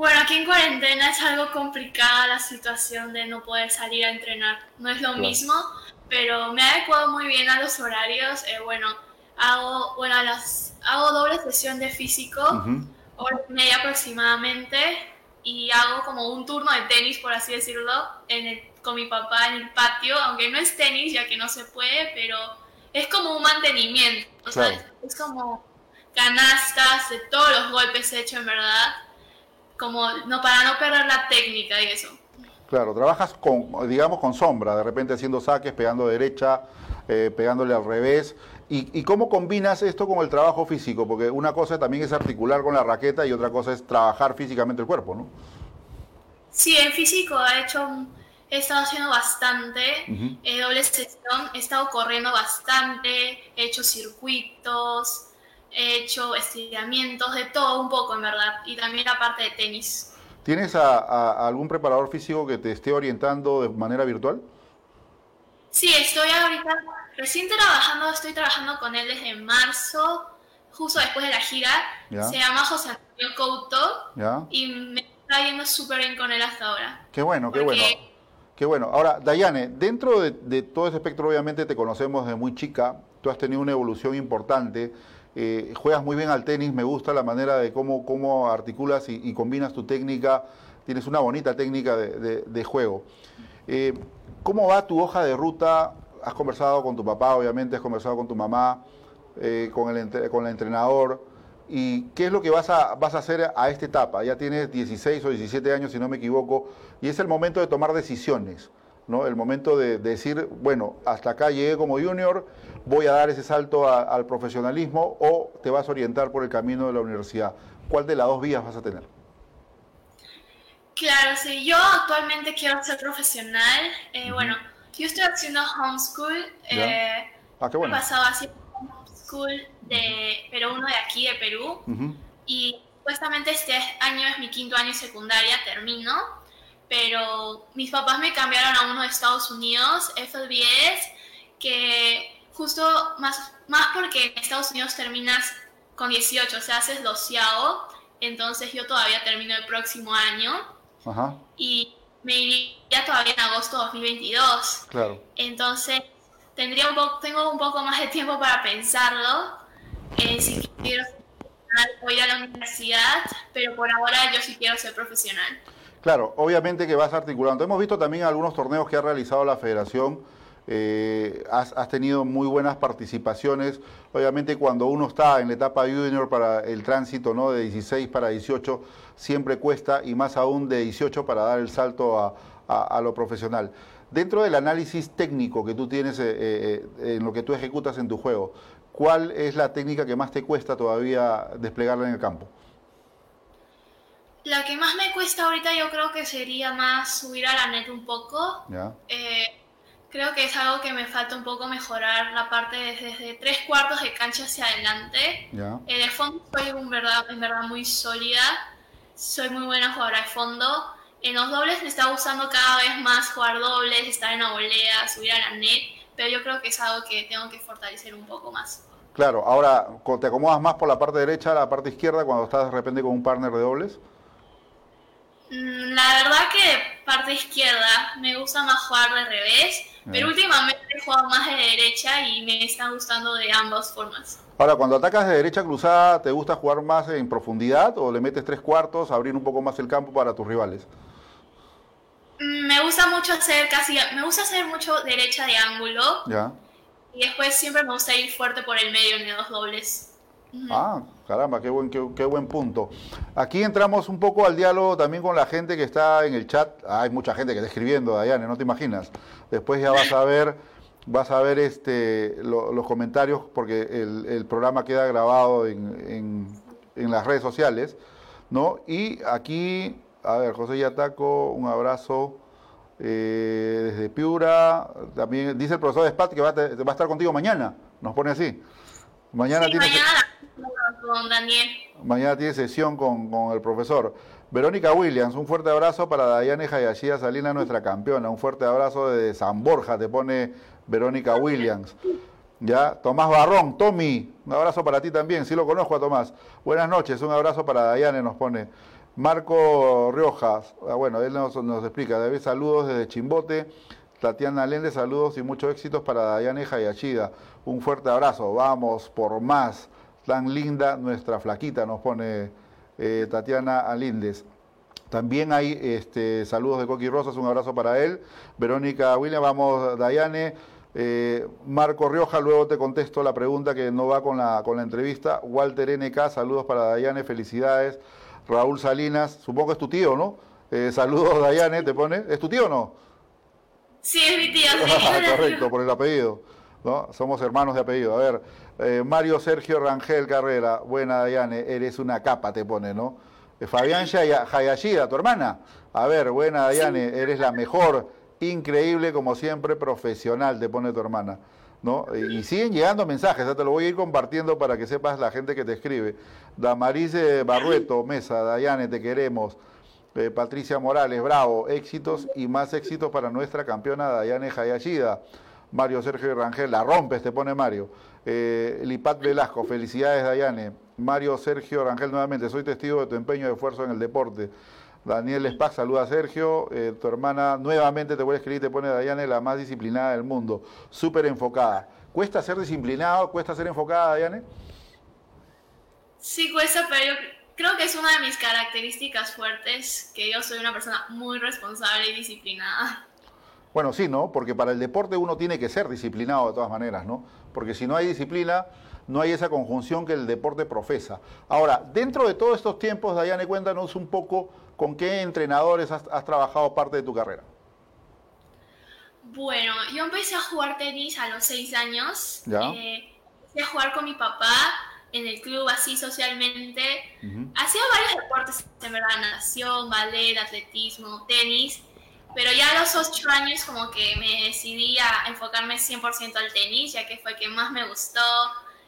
Bueno, aquí en cuarentena es algo complicada la situación de no poder salir a entrenar. No es lo mismo, pero me ha adecuado muy bien a los horarios. Eh, bueno, hago, bueno, las, hago doble sesión de físico, hora y media aproximadamente, y hago como un turno de tenis, por así decirlo, en el, con mi papá en el patio, aunque no es tenis, ya que no se puede, pero es como un mantenimiento. O sea, es como canastas de todos los golpes hechos, en verdad, como no para no perder la técnica y eso. Claro, trabajas con, digamos, con sombra, de repente haciendo saques, pegando derecha, eh, pegándole al revés. ¿Y, cómo combinas esto con el trabajo físico? Porque una cosa también es articular con la raqueta y otra cosa es trabajar físicamente el cuerpo, ¿no? Sí, en físico he hecho, he estado haciendo bastante, eh, doble sesión, he estado corriendo bastante, he hecho circuitos, he hecho estiramientos, de todo un poco en verdad, y también la parte de tenis. ¿Tienes a, algún preparador físico que te esté orientando de manera virtual? Sí, estoy ahorita recién trabajando, estoy trabajando con él desde marzo, justo después de la gira. Se llama José Antonio Couto y me está yendo súper bien con él hasta ahora. Qué bueno, qué bueno. Qué bueno. Ahora, Dayane, dentro de, de todo ese espectro, obviamente te conocemos desde muy chica, tú has tenido una evolución importante eh, juegas muy bien al tenis, me gusta la manera de cómo, cómo articulas y, combinas tu técnica, tienes una bonita técnica de, juego. Eh, ¿Cómo va tu hoja de ruta? Has conversado con tu papá, obviamente, has conversado con tu mamá, eh, con, el, con el entrenador. ¿Y qué es lo que vas a, vas a hacer a esta etapa? Ya tienes 16 o 17 años, si no me equivoco, y es el momento de tomar decisiones. ¿No? El momento de, decir, bueno, hasta acá llegué como junior, voy a dar ese salto al profesionalismo o te vas a orientar por el camino de la universidad. ¿Cuál de las dos vías vas a tener? Claro, sí, yo actualmente quiero ser profesional. Eh, bueno, yo estoy haciendo homeschool. Eh, ah, qué bueno. He pasado haciendo homeschool de, pero uno de aquí, de Perú. Y supuestamente este año es mi quinto año secundaria, termino. Pero mis papás me cambiaron a uno de Estados Unidos, FLBS, que justo más, más porque en Estados Unidos terminas con 18, o sea, haces doceavo. Entonces yo todavía termino el próximo año. Ajá. Y me iría todavía en agosto de 2022. Claro. Entonces, tendría un poco, tengo un poco más de tiempo para pensarlo. Eh, si quiero ir a la universidad, pero por ahora yo sí quiero ser profesional. Claro, obviamente que vas articulando. Hemos visto también algunos torneos que ha realizado la federación eh, has, tenido muy buenas participaciones. Obviamente cuando uno está en la etapa junior para el tránsito ¿no? de 16 para 18, siempre cuesta y más aún de 18 para dar el salto a, lo profesional. Dentro del análisis técnico que tú tienes eh, eh, en lo que tú ejecutas en tu juego, ¿cuál es la técnica que más te cuesta todavía desplegarla en el campo? La que más me cuesta ahorita yo creo que sería más subir a la net un poco. ¿Ya? Creo que es algo que me falta un poco mejorar la parte desde, tres cuartos de cancha hacia adelante. En el fondo soy en verdad, en verdad muy sólida, soy muy buena jugadora de fondo. En los dobles me está gustando cada vez más jugar dobles, estar en la volea, subir a la net, pero yo creo que es algo que tengo que fortalecer un poco más. Claro, ahora te acomodas más por la parte derecha, la parte izquierda cuando estás de repente con un partner de dobles. Mm, la verdad que parte izquierda me gusta más jugar de revés, pero últimamente he jugado más de derecha y me está gustando de ambas formas. Ahora, cuando atacas de derecha cruzada, ¿te gusta jugar más en profundidad o le metes tres cuartos, abrir un poco más el campo para tus rivales? Mm, me gusta mucho hacer casi, me gusta hacer mucho derecha de ángulo. Ya. Y después siempre me gusta ir fuerte por el medio en los dobles. Ah, caramba, qué buen, qué, buen punto. Aquí entramos un poco al diálogo también con la gente que está en el chat. hay mucha gente que está escribiendo, Dayane, no te imaginas. Después ya vas a ver, vas a ver este, los comentarios porque el, programa queda grabado en, las redes sociales, ¿no? Y aquí, a ver, José Yataco, un abrazo. Eh, desde Piura, también dice el profesor Spat que va a, va a estar contigo mañana, nos pone así. Mañana tiene con. Mañana tiene sesión con, el profesor. Verónica Williams, un fuerte abrazo para Dayane Hayashida Salina, nuestra campeona. Un fuerte abrazo de San Borja, te pone Verónica Williams. Ya, Tomás Barrón, Tommy, un abrazo para ti también, sí lo conozco a Tomás. Buenas noches, un abrazo para Dayane, nos pone. Marco Riojas, ah, bueno, él nos, nos explica, David, saludos desde Chimbote. Tatiana Lende, saludos y muchos éxitos para Dayane Hayashida. Un fuerte abrazo, vamos por más tan linda nuestra flaquita, nos pone eh, Tatiana Alíndes. También hay este, saludos de Coqui Rosas, un abrazo para él. Verónica William, vamos, Dayane. Eh, Marco Rioja, luego te contesto la pregunta que no va con la, con la entrevista. Walter NK, saludos para Dayane, felicidades. Raúl Salinas, supongo que es tu tío, ¿no? Eh, saludos, Dayane, te pone. ¿Es tu tío o no? Sí, es mi tío. correcto, por el apellido. ¿No? Somos hermanos de apellido. A ver, eh, Mario Sergio Rangel Carrera, buena Dayane, eres una capa, te pone, ¿no? Eh, Fabián Hayashida, tu hermana. A ver, buena Dayane, eres la mejor, increíble como siempre, profesional, te pone tu hermana. ¿No? Y siguen llegando mensajes, te lo voy a ir compartiendo para que sepas la gente que te escribe. Damarise Barrueto, Mesa, Dayane, te queremos. Eh, Patricia Morales, bravo, éxitos y más éxitos para nuestra campeona Dayane Hayashida. Mario Sergio Rangel, la rompes, te pone Mario. Eh, Lipat Velasco, felicidades Dayane. Mario Sergio Rangel nuevamente, soy testigo de tu empeño y esfuerzo en el deporte. Daniel Spack, saluda a Sergio. Eh, tu hermana nuevamente te voy a escribir, te pone Dayane la más disciplinada del mundo. Súper enfocada. ¿Cuesta ser disciplinado? ¿Cuesta ser enfocada, Dayane? Sí, cuesta, pero yo creo que es una de mis características fuertes, que yo soy una persona muy responsable y disciplinada. Bueno, sí, ¿no? Porque para el deporte uno tiene que ser disciplinado de todas maneras, ¿no? Porque si no hay disciplina, no hay esa conjunción que el deporte profesa. Ahora, dentro de todos estos tiempos, Dayane, cuéntanos un poco con qué entrenadores has, trabajado parte de tu carrera. Bueno, yo empecé a jugar tenis a los seis años. ¿Ya? Eh, empecé a jugar con mi papá en el club así socialmente. Hacía varios deportes, en verdad, natación, ballet, atletismo, tenis. Pero ya a los ocho años como que me decidí a enfocarme 100% al tenis, ya que fue el que más me gustó,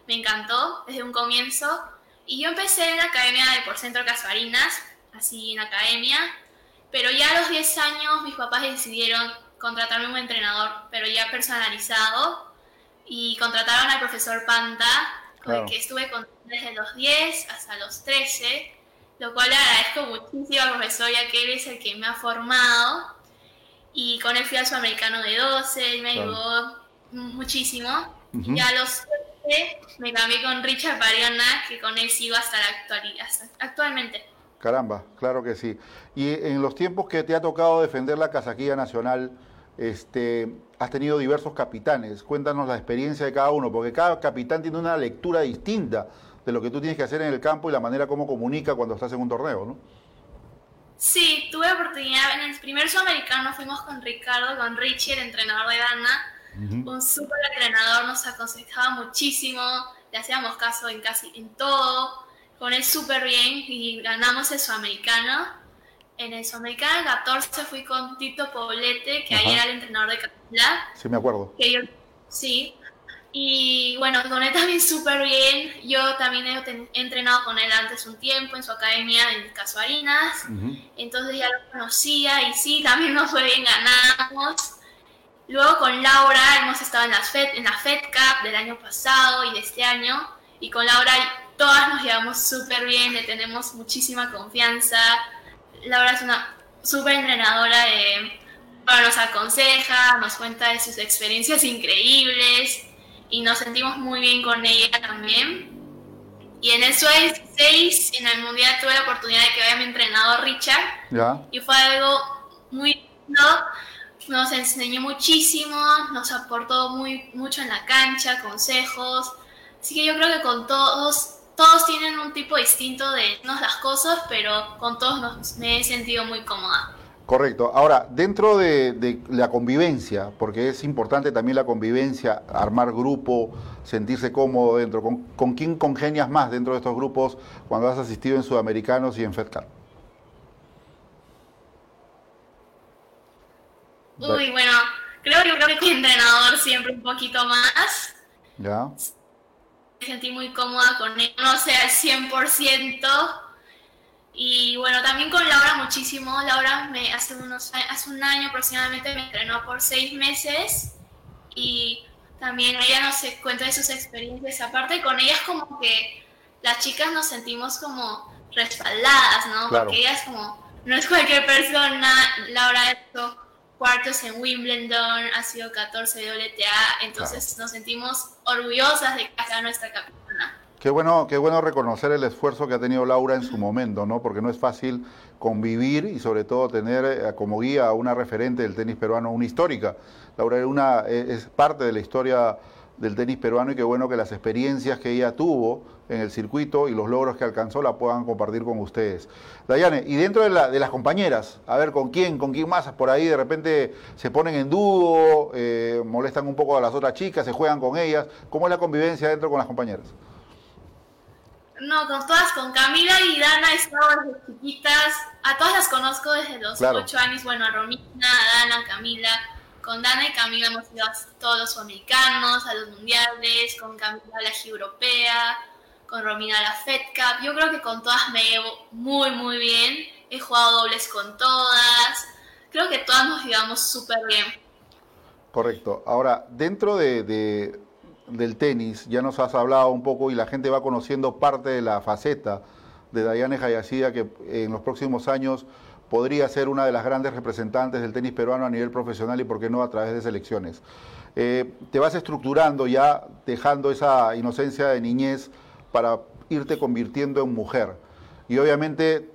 me encantó desde un comienzo. Y yo empecé en la academia de por Centro Casuarinas, así en academia. Pero ya a los 10 años mis papás decidieron contratarme un entrenador, pero ya personalizado. Y contrataron al profesor Panta, con el que estuve con, desde los 10 hasta los 13. Lo cual le agradezco muchísimo al profesor, ya que él es el que me ha formado y con él fui al sudamericano de 12, él me ayudó muchísimo. Y a los 13 me cambié con Richard Pariana, que con él sigo hasta la actualidad, actualmente. Caramba, claro que sí. Y en los tiempos que te ha tocado defender la casaquilla nacional, este, has tenido diversos capitanes. Cuéntanos la experiencia de cada uno, porque cada capitán tiene una lectura distinta de lo que tú tienes que hacer en el campo y la manera como comunica cuando estás en un torneo, ¿no? Sí, tuve oportunidad. En el primer sudamericano fuimos con Ricardo, con Richie, el entrenador de Dana. Un súper entrenador, nos aconsejaba muchísimo, le hacíamos caso en casi en todo. Con él súper bien y ganamos el sudamericano. En el sudamericano 14 fui con Tito Poblete, que ahí era el entrenador de Capilla. Sí, me acuerdo. Que yo, sí, y bueno, con él también súper bien. Yo también he, entrenado con él antes un tiempo en su academia en Casuarinas. Entonces ya lo conocía y sí, también nos fue bien, ganamos. Luego con Laura hemos estado en, las FED, en la Fed Cup del año pasado y de este año. Y con Laura todas nos llevamos súper bien, le tenemos muchísima confianza. Laura es una súper entrenadora, de, nos aconseja, nos cuenta de sus experiencias increíbles y nos sentimos muy bien con ella también. Y en el SUA 16, en el Mundial, tuve la oportunidad de que vaya mi entrenador Richard. Y fue algo muy lindo. Nos enseñó muchísimo, nos aportó muy, mucho en la cancha, consejos. Así que yo creo que con todos, todos tienen un tipo distinto de las cosas, pero con todos me he sentido muy cómoda. Correcto. Ahora, dentro de, la convivencia, porque es importante también la convivencia, armar grupo, sentirse cómodo dentro, ¿con, quién congenias más dentro de estos grupos cuando has asistido en Sudamericanos y en FedCap? Uy, bueno, creo, que creo que entrenador siempre un poquito más. Ya. Me sentí muy cómoda con él, no sé, al 100%, y bueno, también con Laura muchísimo. Laura me, hace, unos, hace un año aproximadamente me entrenó por seis meses y también ella nos cuenta de sus experiencias. Aparte con ella es como que las chicas nos sentimos como respaldadas, ¿no? Porque ella es como, no es cualquier persona. Laura ha hecho cuartos en Wimbledon, ha sido 14 de WTA, entonces nos sentimos orgullosas de que sea nuestra capitana. Qué bueno, qué bueno reconocer el esfuerzo que ha tenido Laura en su momento, ¿no? Porque no es fácil convivir y sobre todo tener eh, como guía a una referente del tenis peruano, una histórica. Laura e, es parte de la historia del tenis peruano y qué bueno que las experiencias que ella tuvo en el circuito y los logros que alcanzó la puedan compartir con ustedes. Dayane, y dentro de, las compañeras, a ver con quién, con quién más, por ahí de repente se ponen en dúo, eh, molestan un poco a las otras chicas, se juegan con ellas, ¿cómo es la convivencia dentro con las compañeras? No, con todas, con Camila y Dana estaba desde chiquitas. A todas las conozco desde los ocho años. Bueno, a Romina, a Dana, a Camila. Con Dana y Camila hemos ido a todos los americanos, a los mundiales, con Camila a la Europea, con Romina a la Fed Cup. Yo creo que con todas me llevo muy, muy bien. He jugado dobles con todas. Creo que todas nos llevamos súper bien. Correcto. Ahora, dentro de, del tenis, ya nos has hablado un poco y la gente va conociendo parte de la faceta de Dayane Hayasida, que en los próximos años podría ser una de las grandes representantes del tenis peruano a nivel profesional y por qué no a través de selecciones. Eh, te vas estructurando ya, dejando esa inocencia de niñez para irte convirtiendo en mujer. Y obviamente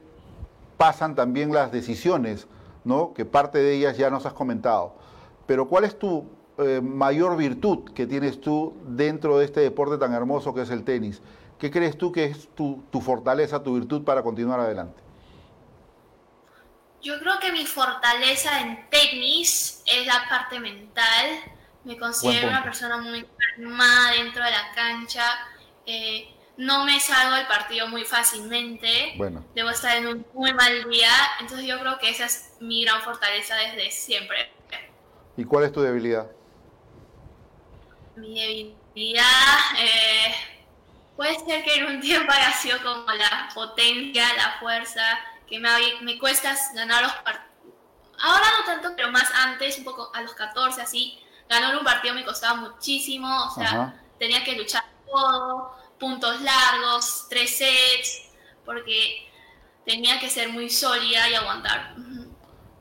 pasan también las decisiones, ¿no? que parte de ellas ya nos has comentado. Pero ¿cuál es tu eh, mayor virtud que tienes tú dentro de este deporte tan hermoso que es el tenis? ¿Qué crees tú que es tu, fortaleza, tu virtud para continuar adelante? Yo creo que mi fortaleza en tenis es la parte mental. Me considero una persona muy calmada dentro de la cancha. Eh, no me salgo del partido muy fácilmente. Bueno. Debo estar en un muy mal día. Entonces yo creo que esa es mi gran fortaleza desde siempre. ¿Y cuál es tu debilidad? Mi debilidad eh, puede ser que en un tiempo haya sido como la potencia, la fuerza, que me, me cuesta ganar los partidos. Ahora no tanto, pero más antes, un poco a los 14, así, ganar un partido me costaba muchísimo, o sea, tenía que luchar todo, puntos largos, tres sets, porque tenía que ser muy sólida y aguantar.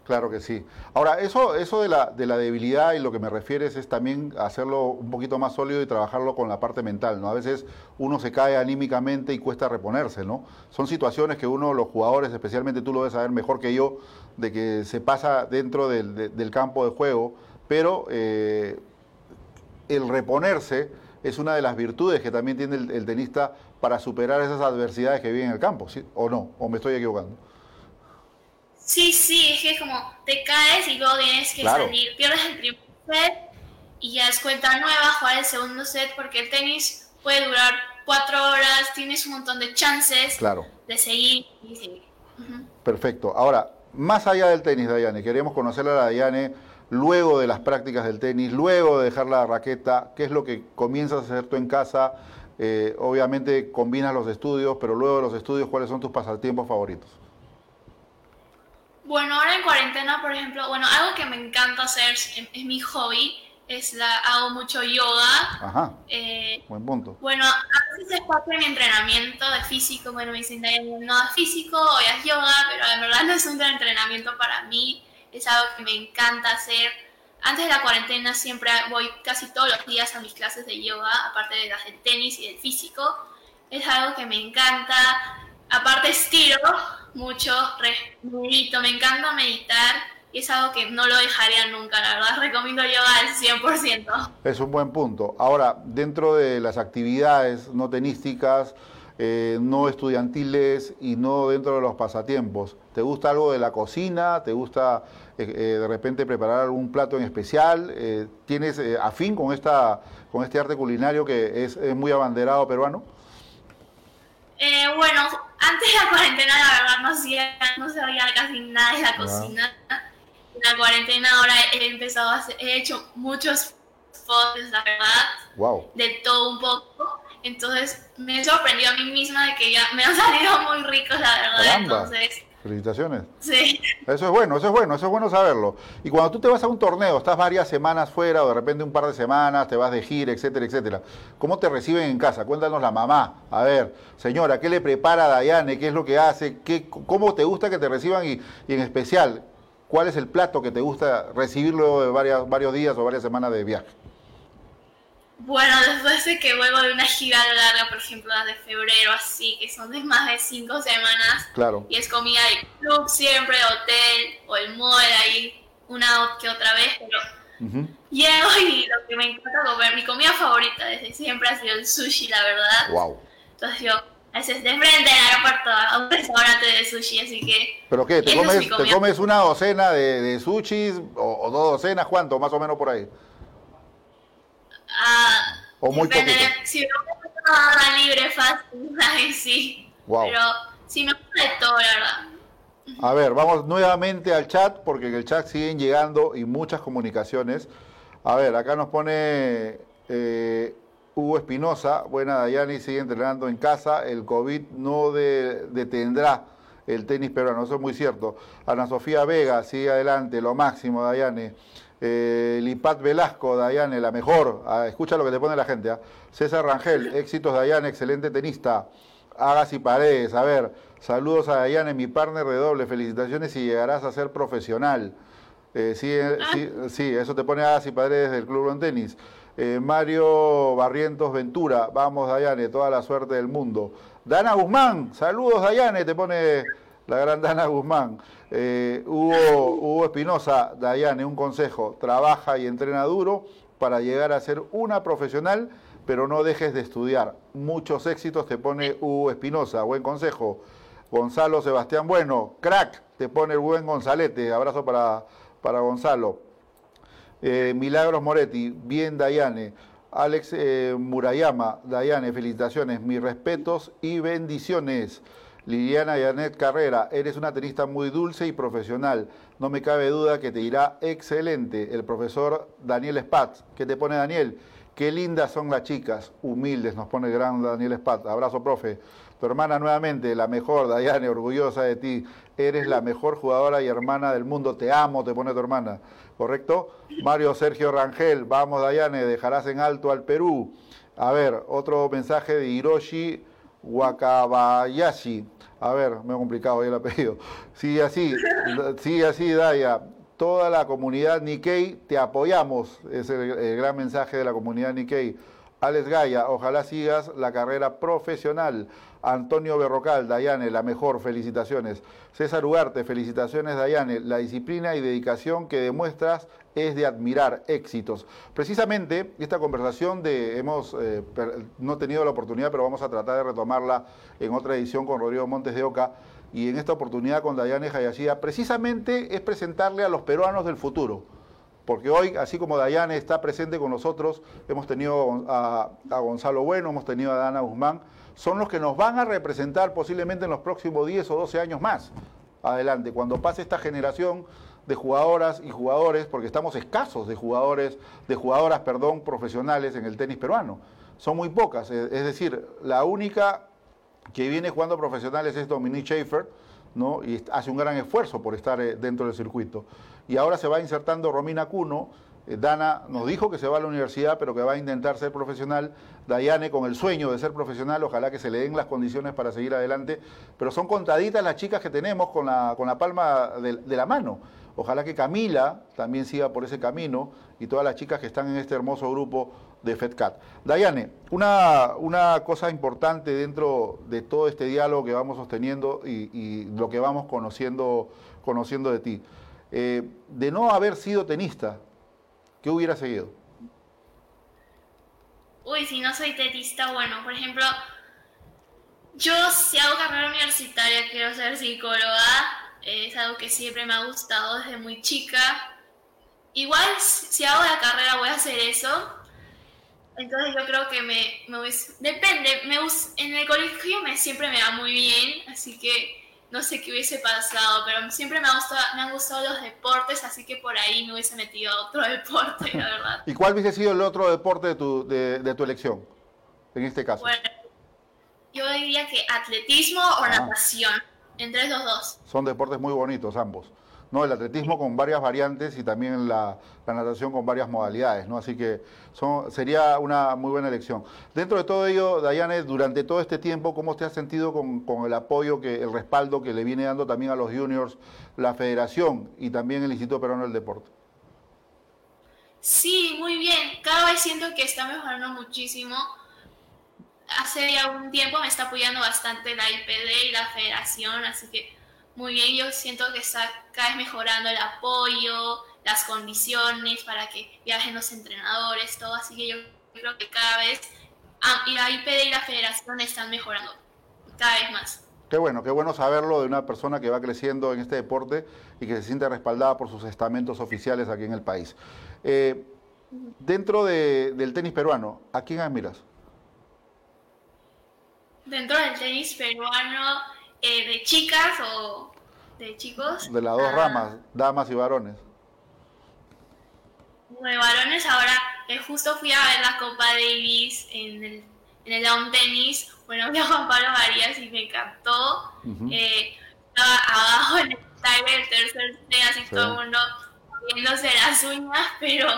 Claro que sí. Ahora, eso, eso de, la, de la debilidad y lo que me refieres es también hacerlo un poquito más sólido y trabajarlo con la parte mental, ¿no? A veces uno se cae anímicamente y cuesta reponerse, ¿no? Son situaciones que uno, los jugadores, especialmente tú lo debes saber mejor que yo, de que se pasa dentro del, campo de juego, pero eh, el reponerse es una de las virtudes que también tiene el, tenista para superar esas adversidades que vive en el campo, ¿sí? ¿O no? ¿O me estoy equivocando? Sí, sí, es que es como te caes y luego tienes que salir, pierdes el primer set y ya es cuenta nueva jugar el segundo set porque el tenis puede durar cuatro horas, tienes un montón de chances de seguir y seguir. Perfecto. Ahora, más allá del tenis, Dayane, queremos conocer a la Dayane luego de las prácticas del tenis, luego de dejar la raqueta, qué es lo que comienzas a hacer tú en casa. Eh, obviamente combinas los estudios, pero luego de los estudios, ¿cuáles son tus pasatiempos favoritos? Bueno, ahora en cuarentena, por ejemplo, bueno, algo que me encanta hacer es, mi hobby, es la, hago mucho yoga. Ajá. Eh, buen punto. Bueno, a veces es parte de mi entrenamiento de físico, bueno, me dicen, no es físico o es yoga, pero en verdad no es un entrenamiento para mí, es algo que me encanta hacer. Antes de la cuarentena siempre voy casi todos los días a mis clases de yoga, aparte de las del tenis y del físico. Es algo que me encanta. Aparte estiro, mucho, medito, me encanta meditar y es algo que no lo dejaría nunca, la verdad, recomiendo yoga al 100%. Es un buen punto. Ahora, dentro de las actividades no tenísticas, eh, no estudiantiles y no dentro de los pasatiempos, ¿te gusta algo de la cocina? ¿Te gusta eh, eh, de repente preparar algún plato en especial? ¿Tienes afín con, esta, con este arte culinario que es muy abanderado peruano? Eh, bueno, antes de la cuarentena la verdad no, hacía, no sabía casi nada de la cocina. En la cuarentena ahora he empezado a hacer, he hecho muchos fotos, la verdad. Wow. De todo un poco. Entonces me he sorprendido a mí misma de que ya me han salido muy ricos, la verdad. Entonces Felicitaciones. Sí. Eso es bueno, eso es bueno, eso es bueno saberlo. Y cuando tú te vas a un torneo, estás varias semanas fuera o de repente un par de semanas, te vas de gira, etcétera, etcétera. ¿Cómo te reciben en casa? Cuéntanos la mamá. A ver, señora, ¿qué le prepara a Dayane? ¿Qué es lo que hace? ¿Qué, ¿Cómo te gusta que te reciban? Y, en especial, ¿cuál es el plato que te gusta recibir luego de varias, varios días o varias semanas de viaje? Bueno, después de que vuelvo de una gira larga, por ejemplo, las de febrero, así, que son de más de cinco semanas. Claro. Y es comida de club siempre, hotel o el mall ahí, una que otra vez, pero llego y lo que me encanta comer, mi comida favorita desde siempre ha sido el sushi, la verdad. Wow. Entonces yo, a veces de frente al aeropuerto a un restaurante de sushi, así que... ¿Pero qué? ¿Te, comes, ¿te comes una docena de, de sushis o, o dos docenas? ¿Cuánto? Más o menos por ahí. Ah, o muy poquito. Si me una libre fácil, sí. Pero si me gusta de todo, la verdad. A ver, vamos nuevamente al chat, porque en el chat siguen llegando y muchas comunicaciones. A ver, acá nos pone eh, Hugo Espinosa, buena Dayani, sigue entrenando en casa, el COVID no detendrá el tenis peruano, eso es muy cierto. Ana Sofía Vega, sigue adelante, lo máximo, Dayane. Eh, Lipat Velasco, Dayane, la mejor. Ah, escucha lo que te pone la gente. ¿ah? César Rangel, éxitos Dayane, excelente tenista. Hagas y Paredes, a ver, saludos a Dayane, mi partner de doble, felicitaciones y llegarás a ser profesional. Eh, eh, ah. sí, sí, eso te pone Hagas y Paredes del Club Ron Tenis. Mario Barrientos Ventura, vamos Dayane, toda la suerte del mundo. Dana Guzmán, saludos Dayane, te pone la gran Dana Guzmán. Eh, Hugo, Espinosa, Dayane, un consejo, trabaja y entrena duro para llegar a ser una profesional, pero no dejes de estudiar. Muchos éxitos te pone Hugo Espinosa, buen consejo. Gonzalo Sebastián Bueno, crack, te pone el buen Gonzalete. Abrazo para, para Gonzalo. Eh, Milagros Moretti, bien Dayane. Alex eh, Murayama, Dayane, felicitaciones, mis respetos y bendiciones. Liliana Yanet Carrera, eres una tenista muy dulce y profesional. No me cabe duda que te irá excelente. El profesor Daniel Spatz, ¿qué te pone Daniel? Qué lindas son las chicas, humildes, nos pone el gran Daniel Spatz. Abrazo, profe. Tu hermana nuevamente, la mejor, Dayane, orgullosa de ti. Eres la mejor jugadora y hermana del mundo. Te amo, te pone tu hermana. ¿Correcto? Mario Sergio Rangel, vamos Dayane, dejarás en alto al Perú. A ver, otro mensaje de Hiroshi Wakabayashi. A ver, me ha complicado ahí el apellido. Sigue así, sigue así, Daya. Toda la comunidad Nikkei, te apoyamos. Es el, el gran mensaje de la comunidad Nikkei. Alex Gaya, ojalá sigas la carrera profesional. Antonio Berrocal, Dayane, la mejor, felicitaciones. César Ugarte, felicitaciones, Dayane. La disciplina y dedicación que demuestras es de admirar éxitos. Precisamente esta conversación de hemos eh, no tenido la oportunidad, pero vamos a tratar de retomarla en otra edición con Rodrigo Montes de Oca y en esta oportunidad con Dayane Hayashida, precisamente es presentarle a los peruanos del futuro. Porque hoy, así como Dayane está presente con nosotros, hemos tenido a, Gonzalo Bueno, hemos tenido a Dana Guzmán, son los que nos van a representar posiblemente en los próximos 10 o 12 años más adelante, cuando pase esta generación de jugadoras y jugadores, porque estamos escasos de jugadores, de jugadoras, perdón, profesionales en el tenis peruano. Son muy pocas, es decir, la única que viene jugando profesionales es Dominique Schaefer, ¿no? Y hace un gran esfuerzo por estar eh, dentro del circuito. Y ahora se va insertando Romina Cuno, eh, Dana nos dijo que se va a la universidad, pero que va a intentar ser profesional. Dayane con el sueño de ser profesional, ojalá que se le den las condiciones para seguir adelante. Pero son contaditas las chicas que tenemos con la, con la palma de, la mano. Ojalá que Camila también siga por ese camino y todas las chicas que están en este hermoso grupo de FedCat. Dayane, una, una cosa importante dentro de todo este diálogo que vamos sosteniendo y, y lo que vamos conociendo, conociendo de ti. Eh, de no haber sido tenista, ¿qué hubiera seguido? Uy, si no soy tenista, bueno, por ejemplo, yo si hago carrera universitaria quiero ser psicóloga es algo que siempre me ha gustado desde muy chica. Igual si hago la carrera voy a hacer eso. Entonces yo creo que me, depende, me, en el colegio siempre me va muy bien, así que no sé qué hubiese pasado, pero siempre me, ha gustado, me han gustado los deportes, así que por ahí me hubiese metido a otro deporte, la verdad. ¿Y cuál hubiese sido el otro deporte de tu, de, de tu elección, en este caso? Bueno, yo diría que atletismo o ah. natación. Entre los dos. Son deportes muy bonitos ambos. ¿No? El atletismo con varias variantes y también la, natación con varias modalidades, ¿no? Así que son, sería una muy buena elección. Dentro de todo ello, Dayane, durante todo este tiempo, ¿cómo te has sentido con, con, el apoyo, que, el respaldo que le viene dando también a los juniors la federación y también el Instituto Peruano del Deporte? Sí, muy bien. Cada vez siento que está mejorando muchísimo hace ya un tiempo me está apoyando bastante la IPD y la federación, así que muy bien, yo siento que está cada vez mejorando el apoyo, las condiciones para que viajen los entrenadores, todo, así que yo creo que cada vez y la IPD y la federación están mejorando cada vez más. Qué bueno, qué bueno saberlo de una persona que va creciendo en este deporte y que se siente respaldada por sus estamentos oficiales aquí en el país. Eh, dentro de, del tenis peruano, ¿a quién admiras? dentro del tenis peruano eh, de chicas o de chicos. De las dos ah, ramas, damas y varones. De varones ahora eh, justo fui a ver la Copa Davis en el, en el down tenis. Bueno, fui a Juan Pablo Marías y me encantó. eh, estaba abajo en el timer, el tercer set, así todo el mundo viéndose las uñas, pero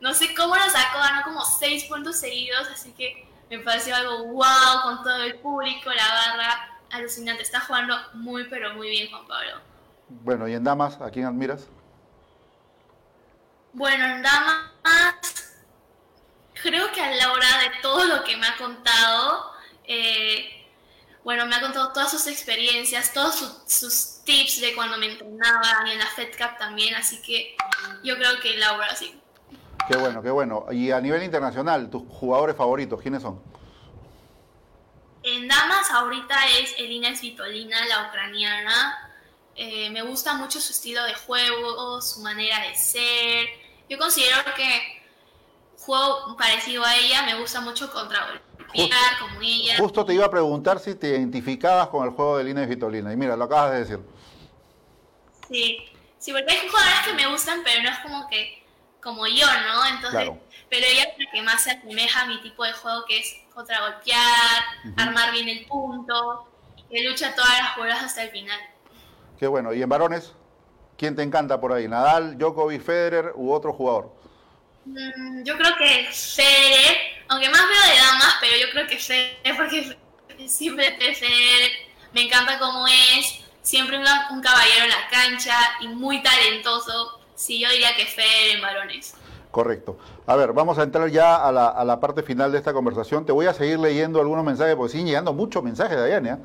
no sé cómo lo sacó, ganó como seis puntos seguidos, así que me pareció algo wow con todo el público, la barra, alucinante. Está jugando muy, pero muy bien Juan Pablo. Bueno, ¿y en damas, a quién admiras? Bueno, en damas, creo que a la hora de todo lo que me ha contado, eh, bueno, me ha contado todas sus experiencias, todos sus, tips de cuando me entrenaba y en la Fed Cup también, así que yo creo que Laura sí. Qué bueno, qué bueno. Y a nivel internacional, tus jugadores favoritos, ¿quiénes son? En damas ahorita es Elina Svitolina, la ucraniana. Eh, me gusta mucho su estilo de juego, su manera de ser. Yo considero que juego parecido a ella, me gusta mucho contra golpear como ella. Justo te iba a preguntar si te identificabas con el juego de Elina Svitolina. Y mira, lo acabas de decir. Sí, sí, porque hay jugadores que me gustan, pero no es como que como yo, ¿no? Entonces, pero ella es la que más se asemeja a mi tipo de juego, que es contragolpear, armar bien el punto, que lucha todas las jugadas hasta el final. Qué bueno. ¿Y en varones? ¿Quién te encanta por ahí? ¿Nadal, Djokovic, Federer u otro jugador? Mm, yo creo que Federer, aunque más veo de damas, pero yo creo que Federer, porque siempre Federer me encanta cómo es, siempre un caballero en la cancha y muy talentoso Sí, yo diría que Fer en varones. Correcto. A ver, vamos a entrar ya a la, parte final de esta conversación. Te voy a seguir leyendo algunos mensajes, porque siguen llegando muchos mensajes, de ¿eh?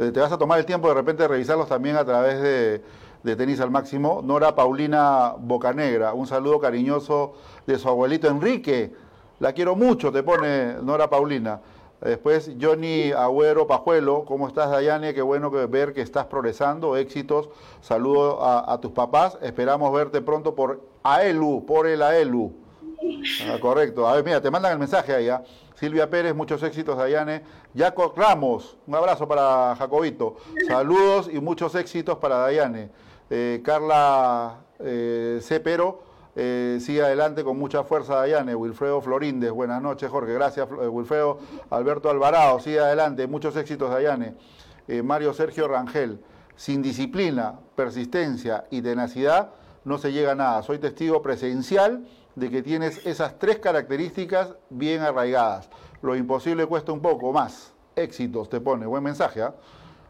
eh, te vas a tomar el tiempo de repente de revisarlos también a través de, de Tenis al Máximo. Nora Paulina Bocanegra, un saludo cariñoso de su abuelito Enrique. La quiero mucho, te pone Nora Paulina. Después, Johnny Agüero Pajuelo, ¿cómo estás, Dayane? Qué bueno ver que estás progresando, éxitos. Saludos a, tus papás. Esperamos verte pronto por AELU, por el AELU. Ah, correcto. A ver, mira, te mandan el mensaje allá. ¿ah? Silvia Pérez, muchos éxitos, Dayane. Jaco Ramos, un abrazo para Jacobito. Saludos y muchos éxitos para Dayane. Eh, Carla eh, Cepero eh, sigue adelante con mucha fuerza Dayane, Wilfredo Florindes, buenas noches Jorge, gracias eh, Wilfredo, Alberto Alvarado, sigue adelante, muchos éxitos Dayane, Mario Sergio Rangel, sin disciplina, persistencia y tenacidad no se llega a nada, soy testigo presencial de que tienes esas tres características bien arraigadas, lo imposible cuesta un poco más, éxitos te pone, buen mensaje, ¿ah?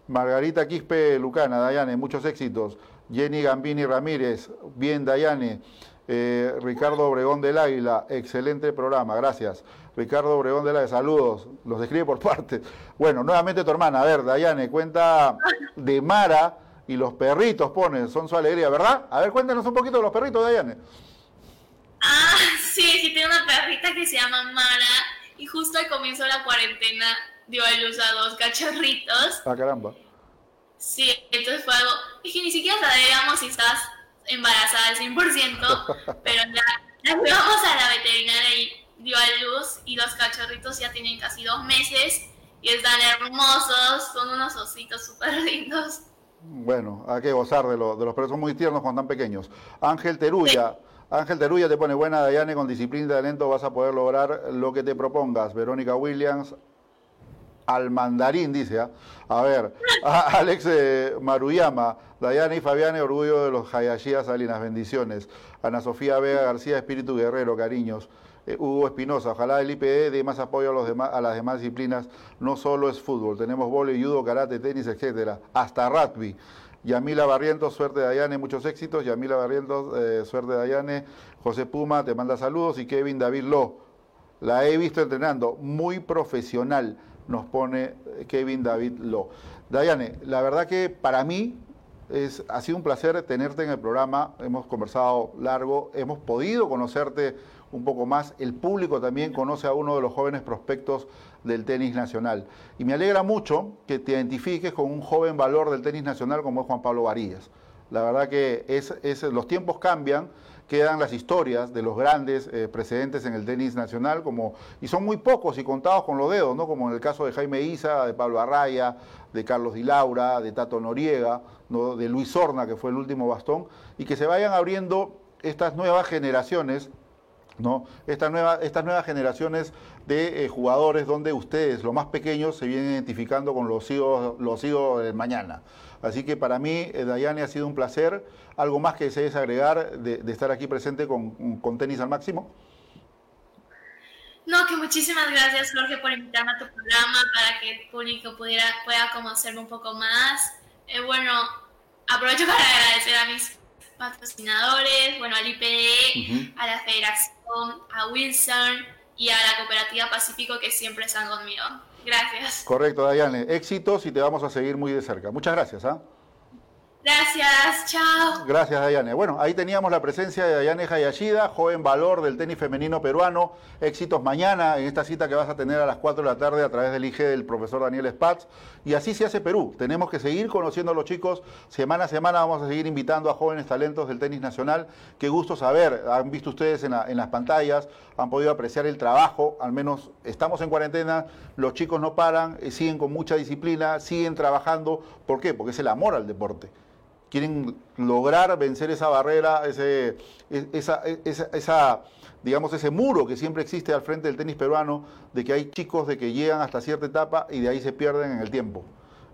Margarita Quispe Lucana, Dayane, muchos éxitos. Jenny Gambini Ramírez, bien Dayane. Eh, Ricardo Obregón del Águila, excelente programa, gracias. Ricardo Obregón del Águila, saludos, los describe por parte. Bueno, nuevamente tu hermana, a ver, Dayane, cuenta de Mara y los perritos pone, son su alegría, ¿verdad? A ver, cuéntanos un poquito de los perritos, Dayane. Ah, sí, sí, tengo una perrita que se llama Mara y justo al comienzo de la cuarentena dio a luz a dos cachorritos. Ah, caramba. Sí, entonces fue algo, dije, ni siquiera sabíamos si estás embarazada al 100%, pero ya la llevamos a la veterinaria y dio a luz y los cachorritos ya tienen casi dos meses y están hermosos, son unos ositos súper lindos. Bueno, hay que gozar de, de los son muy tiernos cuando están pequeños. Ángel Teruya. Ángel Teruya te pone buena, Dayane, con disciplina y talento vas a poder lograr lo que te propongas. Verónica Williams, al mandarín, dice. ¿ah? A ver, Alex eh, Maruyama, Dayana y Fabián, orgullo de los Hayashías Salinas, bendiciones. Ana Sofía Vega García, espíritu guerrero, cariños. Eh, Hugo Espinosa, ojalá el IPD dé más apoyo a, los demás, a las demás disciplinas. No solo es fútbol, tenemos vole, judo, karate, tenis, etcétera, hasta rugby. Yamila Barrientos, suerte Dayane, muchos éxitos. Yamila Barrientos, eh, suerte Dayane. José Puma, te manda saludos. Y Kevin David Lo, la he visto entrenando, muy profesional nos pone Kevin David Lo. Dayane, la verdad que para mí ha sido un placer tenerte en el programa, hemos conversado largo, hemos podido conocerte un poco más, el público también conoce a uno de los jóvenes prospectos del tenis nacional. Y me alegra mucho que te identifiques con un joven valor del tenis nacional como es Juan Pablo Varillas. La verdad que es, los tiempos cambian quedan las historias de los grandes eh, precedentes en el tenis nacional, como, y son muy pocos y contados con los dedos, ¿no? como en el caso de Jaime Isa, de Pablo Arraya, de Carlos Di Laura, de Tato Noriega, ¿no? de Luis Horna, que fue el último bastón, y que se vayan abriendo estas nuevas generaciones ¿no? Estas, nuevas, estas nuevas generaciones de eh, jugadores donde ustedes, los más pequeños, se vienen identificando con los hijos, los hijos del mañana. Así que para mí, eh, Dayane, ha sido un placer. ¿Algo más que desees agregar de, estar aquí presente con, Tenis al Máximo? No, que muchísimas gracias, Jorge, por invitarme a tu programa para que el público pudiera, pueda conocerme un poco más. Eh, bueno, aprovecho para agradecer a mis patrocinadores, bueno, al IPE, a la Federación, a Wilson y a la Cooperativa Pacífico que siempre están conmigo. Gracias. Correcto, Dayane. Éxitos y te vamos a seguir muy de cerca. Muchas gracias. ¿ah? Gracias, chao. Gracias, Dayane. Bueno, ahí teníamos la presencia de Dayane Hayashida, joven valor del tenis femenino peruano. Éxitos mañana en esta cita que vas a tener a las 4 de la tarde a través del IG del profesor Daniel Spatz. Y así se hace Perú. Tenemos que seguir conociendo a los chicos. Semana a semana vamos a seguir invitando a jóvenes talentos del tenis nacional. Qué gusto saber. Han visto ustedes en, en las pantallas, han podido apreciar el trabajo. Al menos estamos en cuarentena, los chicos no paran, eh, siguen con mucha disciplina, siguen trabajando. ¿Por qué? Porque es el amor al deporte quieren lograr vencer esa barrera, ese, e, e, esa, esa, digamos, ese muro que siempre existe al frente del tenis peruano, de que hay chicos de que llegan hasta cierta etapa y de ahí se pierden en el tiempo.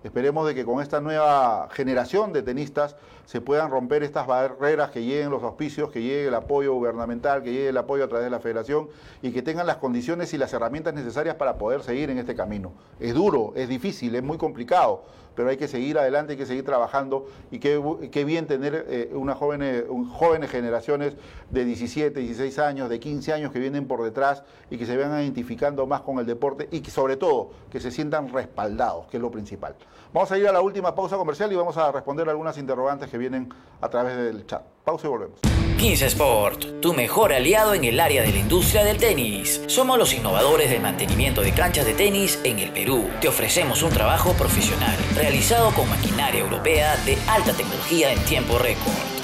Esperemos de que con esta nueva generación de tenistas se puedan romper estas barreras, que lleguen los auspicios, que llegue el apoyo gubernamental, que llegue el apoyo a través de la federación y que tengan las condiciones y las herramientas necesarias para poder seguir en este camino. Es duro, es difícil, es muy complicado, pero hay que seguir adelante, hay que seguir trabajando y qué, qué bien tener eh, una joven, un, jóvenes generaciones de 17, 16 años, de 15 años que vienen por detrás y que se vean identificando más con el deporte y que sobre todo que se sientan respaldados, que es lo principal. Vamos a ir a la última pausa comercial y vamos a responder algunas interrogantes que vienen a través del chat. Pausa y volvemos. 15 Sport, tu mejor aliado en el área de la industria del tenis. Somos los innovadores del mantenimiento de canchas de tenis en el Perú. Te ofrecemos un trabajo profesional realizado con maquinaria europea de alta tecnología en tiempo récord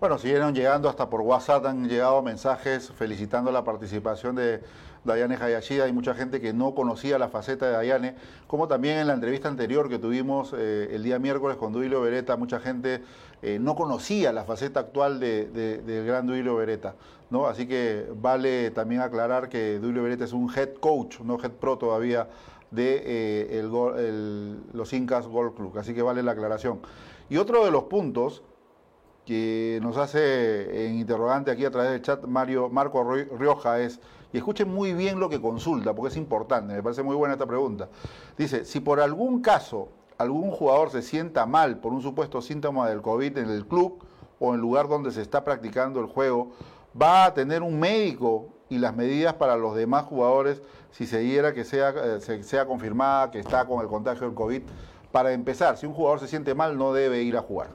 Bueno, siguieron llegando hasta por WhatsApp, han llegado mensajes felicitando la participación de Dayane Hayashida. Hay mucha gente que no conocía la faceta de Dayane, como también en la entrevista anterior que tuvimos eh, el día miércoles con Duilio Beretta, mucha gente eh, no conocía la faceta actual del de, gran Duilio Beretta. ¿no? Así que vale también aclarar que Duilio Beretta es un head coach, no head pro todavía, de eh, el, el, los Incas Golf Club. Así que vale la aclaración. Y otro de los puntos que nos hace en interrogante aquí a través del chat Mario Marco Rioja es, y escuchen muy bien lo que consulta, porque es importante, me parece muy buena esta pregunta. Dice, si por algún caso algún jugador se sienta mal por un supuesto síntoma del COVID en el club o en el lugar donde se está practicando el juego, va a tener un médico y las medidas para los demás jugadores si se diera que sea, eh, sea confirmada que está con el contagio del COVID. Para empezar, si un jugador se siente mal, no debe ir a jugar.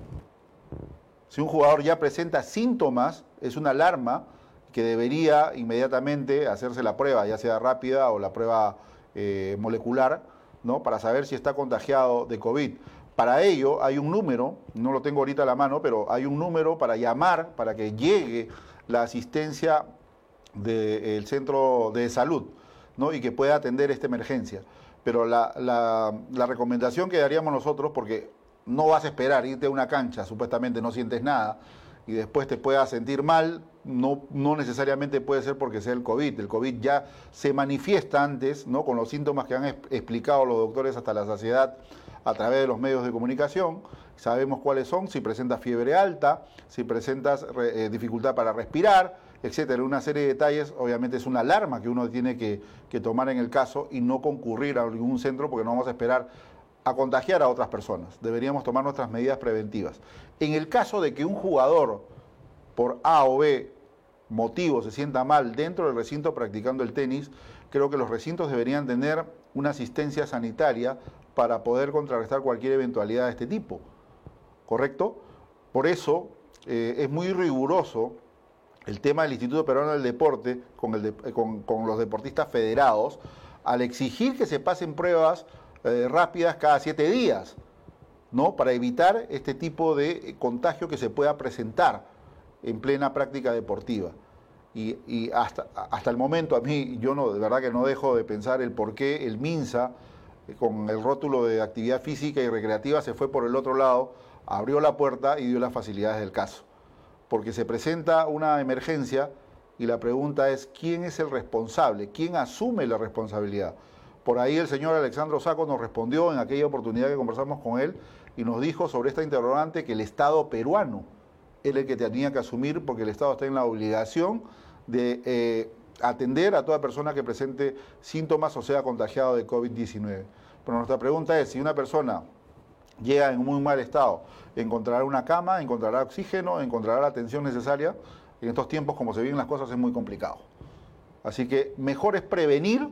Si un jugador ya presenta síntomas, es una alarma que debería inmediatamente hacerse la prueba, ya sea rápida o la prueba eh, molecular, ¿no? para saber si está contagiado de COVID. Para ello hay un número, no lo tengo ahorita a la mano, pero hay un número para llamar, para que llegue la asistencia del centro de salud ¿no? y que pueda atender esta emergencia. Pero la, la, la recomendación que daríamos nosotros, porque no vas a esperar irte a una cancha, supuestamente no sientes nada, y después te puedas sentir mal, no, no necesariamente puede ser porque sea el COVID. El COVID ya se manifiesta antes, ¿no? con los síntomas que han explicado los doctores hasta la saciedad a través de los medios de comunicación. Sabemos cuáles son, si presentas fiebre alta, si presentas eh, dificultad para respirar, etcétera. Una serie de detalles, obviamente es una alarma que uno tiene que, que tomar en el caso y no concurrir a ningún centro porque no vamos a esperar a contagiar a otras personas. Deberíamos tomar nuestras medidas preventivas. En el caso de que un jugador por A o B motivo se sienta mal dentro del recinto practicando el tenis, creo que los recintos deberían tener una asistencia sanitaria para poder contrarrestar cualquier eventualidad de este tipo. ¿Correcto? Por eso eh, es muy riguroso el tema del Instituto Peruano del Deporte el con, con los deportistas federados al exigir que se pasen pruebas eh, rápidas cada siete días, ¿no? Para evitar este tipo de contagio que se pueda presentar en plena práctica deportiva. Y, hasta, hasta el momento a mí, yo no, de verdad que no dejo de pensar el por qué el MINSA, eh, con el rótulo de actividad física y recreativa, se fue por el otro lado, abrió la puerta y dio las facilidades del caso. Porque se presenta una emergencia y la pregunta es, ¿quién es el responsable? ¿Quién asume la responsabilidad? Por ahí el señor Alexandro Saco nos respondió en aquella oportunidad que conversamos con él y nos dijo sobre esta interrogante que el Estado peruano él el que tenía que asumir porque el Estado está en la obligación de eh, atender a toda persona que presente síntomas o sea contagiado de COVID-19. Pero nuestra pregunta es, si una persona llega en muy mal estado, encontrará una cama, encontrará oxígeno, encontrará la atención necesaria. En estos tiempos, como se viven las cosas, es muy complicado. Así que mejor es prevenir,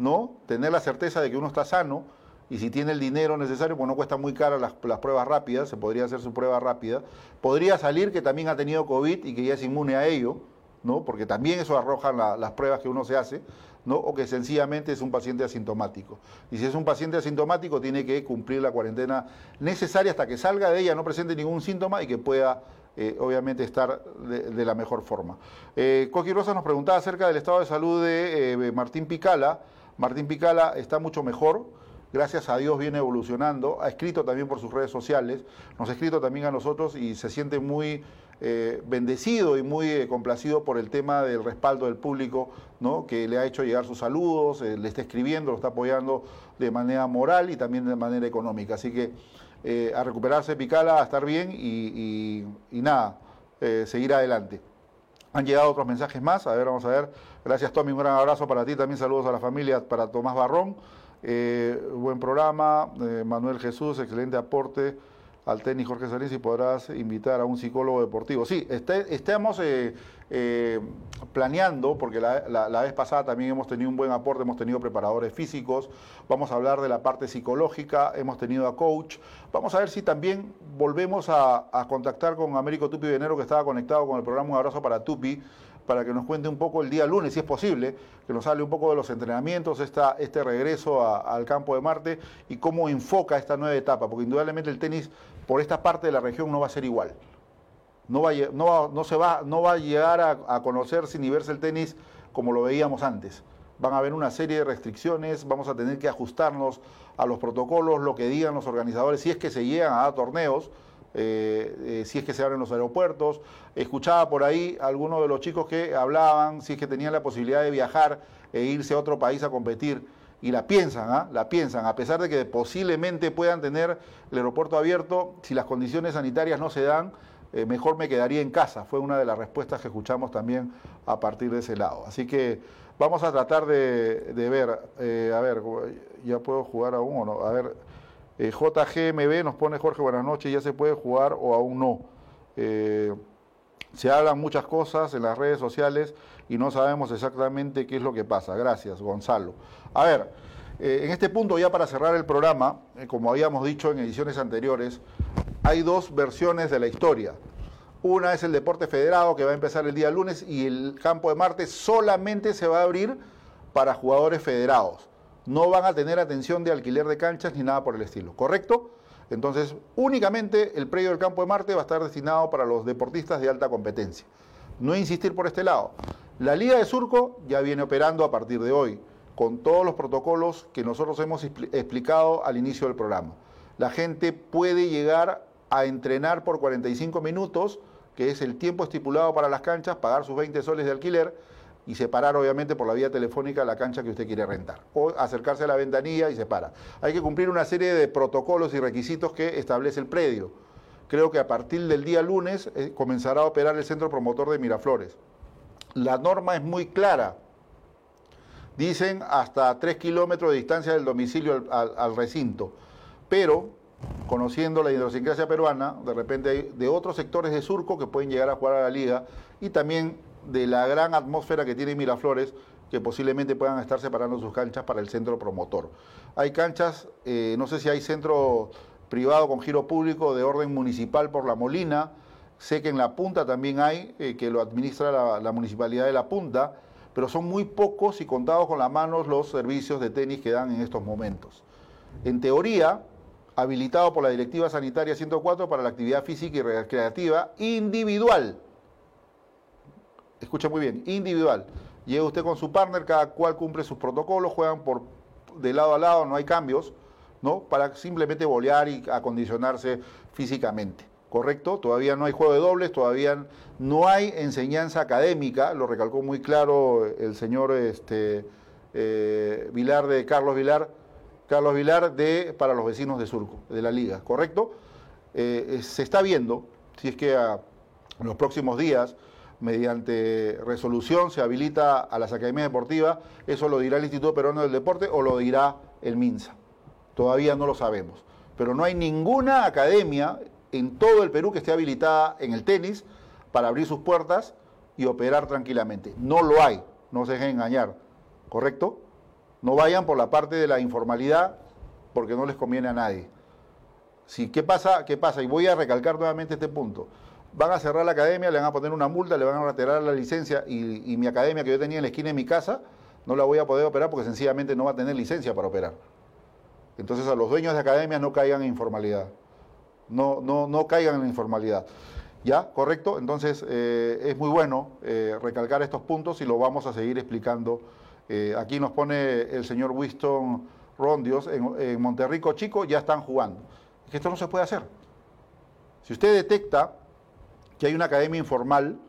¿no? Tener la certeza de que uno está sano y si tiene el dinero necesario, pues no cuesta muy cara las, pruebas rápidas, se podría hacer su prueba rápida. Podría salir que también ha tenido COVID y que ya es inmune a ello, ¿no? Porque también eso arroja las pruebas que uno se hace. ¿no? o que sencillamente es un paciente asintomático. Y si es un paciente asintomático, tiene que cumplir la cuarentena necesaria hasta que salga de ella, no presente ningún síntoma y que pueda, eh, obviamente, estar de, la mejor forma. Eh, Coqui Rosa nos preguntaba acerca del estado de salud de eh, Martín Picala. Martín Picala está mucho mejor gracias a Dios viene evolucionando, ha escrito también por sus redes sociales, nos ha escrito también a nosotros y se siente muy eh, bendecido y muy eh, complacido por el tema del respaldo del público, ¿no? que le ha hecho llegar sus saludos, eh, le está escribiendo, lo está apoyando de manera moral y también de manera económica. Así que a recuperarse Picala, a estar bien y, nada, seguir adelante. Han llegado otros mensajes más, a ver, vamos a ver. Gracias Tommy, un gran abrazo para ti, también saludos a la familia, para Tomás Barrón. buen programa, Manuel Jesús, excelente aporte al tenis Jorge Salín si podrás invitar a un psicólogo deportivo. Sí, este, estamos eh, eh, planeando, porque la, vez pasada también hemos tenido un buen aporte, hemos tenido preparadores físicos, vamos a hablar de la parte psicológica, hemos tenido a coach, vamos a ver si también volvemos a, a contactar con Américo Tupi Venero que estaba conectado con el programa. Un Abrazo para Tupi para que nos cuente un poco el día lunes, si es posible, que nos hable un poco de los entrenamientos, esta, este regreso al campo de Marte y cómo enfoca esta nueva etapa, porque indudablemente el tenis por esta parte de la región no va a ser igual. No va, no no se va, no va a llegar a, a conocerse ni verse el tenis como lo veíamos antes. Van a haber una serie de restricciones, vamos a tener que ajustarnos a los protocolos, lo que digan los organizadores, si es que se llegan a dar torneos, eh, eh, si es que se abren los aeropuertos. Escuchaba por ahí a algunos de los chicos que hablaban si es que tenían la posibilidad de viajar e irse a otro país a competir. Y la piensan, ¿ah? la piensan, a pesar de que posiblemente puedan tener el aeropuerto abierto, si las condiciones sanitarias no se dan, eh, mejor me quedaría en casa. Fue una de las respuestas que escuchamos también a partir de ese lado. Así que vamos a tratar de, ver, a ver, ya puedo jugar aún o no. A ver, eh, JGMB nos pone Jorge, buenas noches, ya se puede jugar o aún no. Eh, se hablan muchas cosas en las redes sociales y no sabemos exactamente qué es lo que pasa. Gracias, Gonzalo. A ver, eh, en este punto ya para cerrar el programa, como habíamos dicho en ediciones anteriores, hay dos versiones de la historia. Una es el deporte federado que va a empezar el día lunes y el campo de Marte solamente se va a abrir para jugadores federados no van a tener atención de alquiler de canchas ni nada por el estilo, ¿correcto? Entonces, únicamente el predio del campo de Marte va a estar destinado para los deportistas de alta competencia. No insistir por este lado. La Liga de Surco ya viene operando a partir de hoy, con todos los protocolos que nosotros hemos explicado al inicio del programa. La gente puede llegar a entrenar por 45 minutos, que es el tiempo estipulado para las canchas, pagar sus 20 soles de alquiler y separar obviamente por la vía telefónica la cancha que usted quiere rentar o acercarse a la ventanilla y separa. Hay que cumplir una serie de protocolos y requisitos que establece el predio. Creo que a partir del día lunes eh, comenzará a operar el centro promotor de Miraflores. La norma es muy clara. Dicen hasta 3 kilómetros de distancia del domicilio al, al recinto. Pero, conociendo la idiosincrasia peruana, de repente hay de otros sectores de Surco que pueden llegar a jugar a la liga y también de la gran atmósfera que tiene Miraflores, que posiblemente puedan estar separando sus canchas para el centro promotor. Hay canchas, eh, no sé si hay centro privado con giro público de orden municipal por La Molina, sé que en La Punta también hay, eh, que lo administra la, Municipalidad de La Punta, pero son muy pocos y contados con las manos los servicios de tenis que dan en estos momentos. En teoría, habilitado por la Directiva Sanitaria 104 para la actividad física y recreativa individual escucha muy bien, individual. Llega usted con su partner, cada cual cumple sus protocolos, juegan por de lado a lado, no hay cambios, ¿no? Para simplemente bolear y acondicionarse físicamente. ¿Correcto? Todavía no hay juego de dobles, todavía no hay enseñanza académica, lo recalcó muy claro el señor este, eh, Vilar de Carlos Vilar, Carlos Vilar de para los vecinos de Surco, de la liga, ¿correcto? Eh, se está viendo si es que a En los próximos días, mediante resolución, se habilita a las academias deportivas. Eso lo dirá el Instituto Peruano del Deporte o lo dirá el MINSA. Todavía no lo sabemos. Pero no hay ninguna academia en todo el Perú que esté habilitada en el tenis para abrir sus puertas y operar tranquilamente. No lo hay, no se dejen engañar, ¿correcto? No vayan por la parte de la informalidad porque no les conviene a nadie. Si, ¿qué, pasa? ¿Qué pasa? Y voy a recalcar nuevamente este punto. Van a cerrar la academia, le van a poner una multa, le van a retirar la licencia y, mi academia que yo tenía en la esquina de mi casa no la voy a poder operar porque sencillamente no va a tener licencia para operar. Entonces a los dueños de academias no caigan en informalidad. No, no, no caigan en informalidad. ¿Ya? ¿Correcto? Entonces eh, es muy bueno eh, recalcar estos puntos y lo vamos a seguir explicando. Eh, aquí nos pone el señor Winston Rondios, en, en Monterrico Chico ya están jugando. Es que esto no se puede hacer. Si usted detecta que hay una academia informal,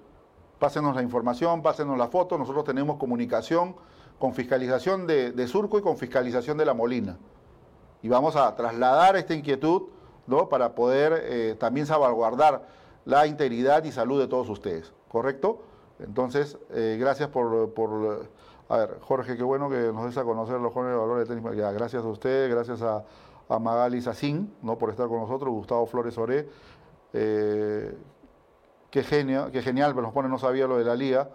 pásenos la información, pásenos la foto, nosotros tenemos comunicación con fiscalización de, Surco y con fiscalización de La Molina. Y vamos a trasladar esta inquietud ¿no? para poder también salvaguardar la integridad y salud de todos ustedes, ¿correcto? Entonces, eh, gracias por, por, A ver, Jorge, qué bueno que nos des a conocer los jóvenes valores de tenis. Ya, gracias a usted, gracias a, a Magali Sacín, ¿no? por estar con nosotros, Gustavo Flores Oré. Eh, qué, genio, qué genial, pero nos pone, no sabía lo de la liga,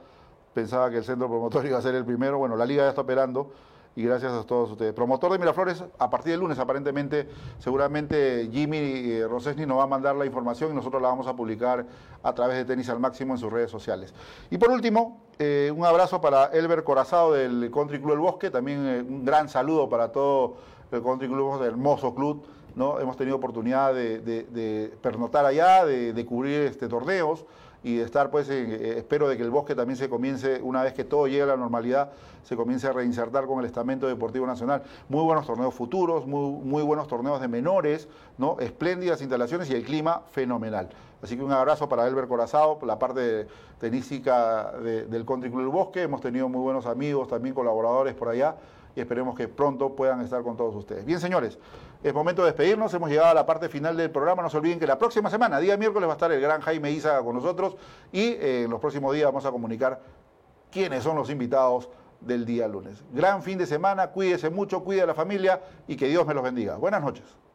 pensaba que el centro promotor iba a ser el primero. Bueno, la liga ya está operando y gracias a todos ustedes. Promotor de Miraflores, a partir del lunes aparentemente, seguramente Jimmy eh, Rosesni nos va a mandar la información y nosotros la vamos a publicar a través de Tenis al Máximo en sus redes sociales. Y por último, eh, un abrazo para Elber Corazado del Country Club El Bosque, también eh, un gran saludo para todo el Country Club, el hermoso club. ¿No? Hemos tenido oportunidad de, de, pernotar allá, de, cubrir este, torneos y de estar, pues, eh, espero de que el bosque también se comience, una vez que todo llegue a la normalidad, se comience a reinsertar con el estamento deportivo nacional. Muy buenos torneos futuros, muy, muy buenos torneos de menores, ¿no? espléndidas instalaciones y el clima fenomenal. Así que un abrazo para Elber Corazado, la parte tenística de, del Country Club del Bosque. Hemos tenido muy buenos amigos, también colaboradores por allá y esperemos que pronto puedan estar con todos ustedes. Bien, señores, es momento de despedirnos. Hemos llegado a la parte final del programa. No se olviden que la próxima semana, día miércoles, va a estar el gran Jaime Isa con nosotros y eh, en los próximos días vamos a comunicar quiénes son los invitados del día lunes. Gran fin de semana, cuídese mucho, cuide a la familia y que Dios me los bendiga. Buenas noches.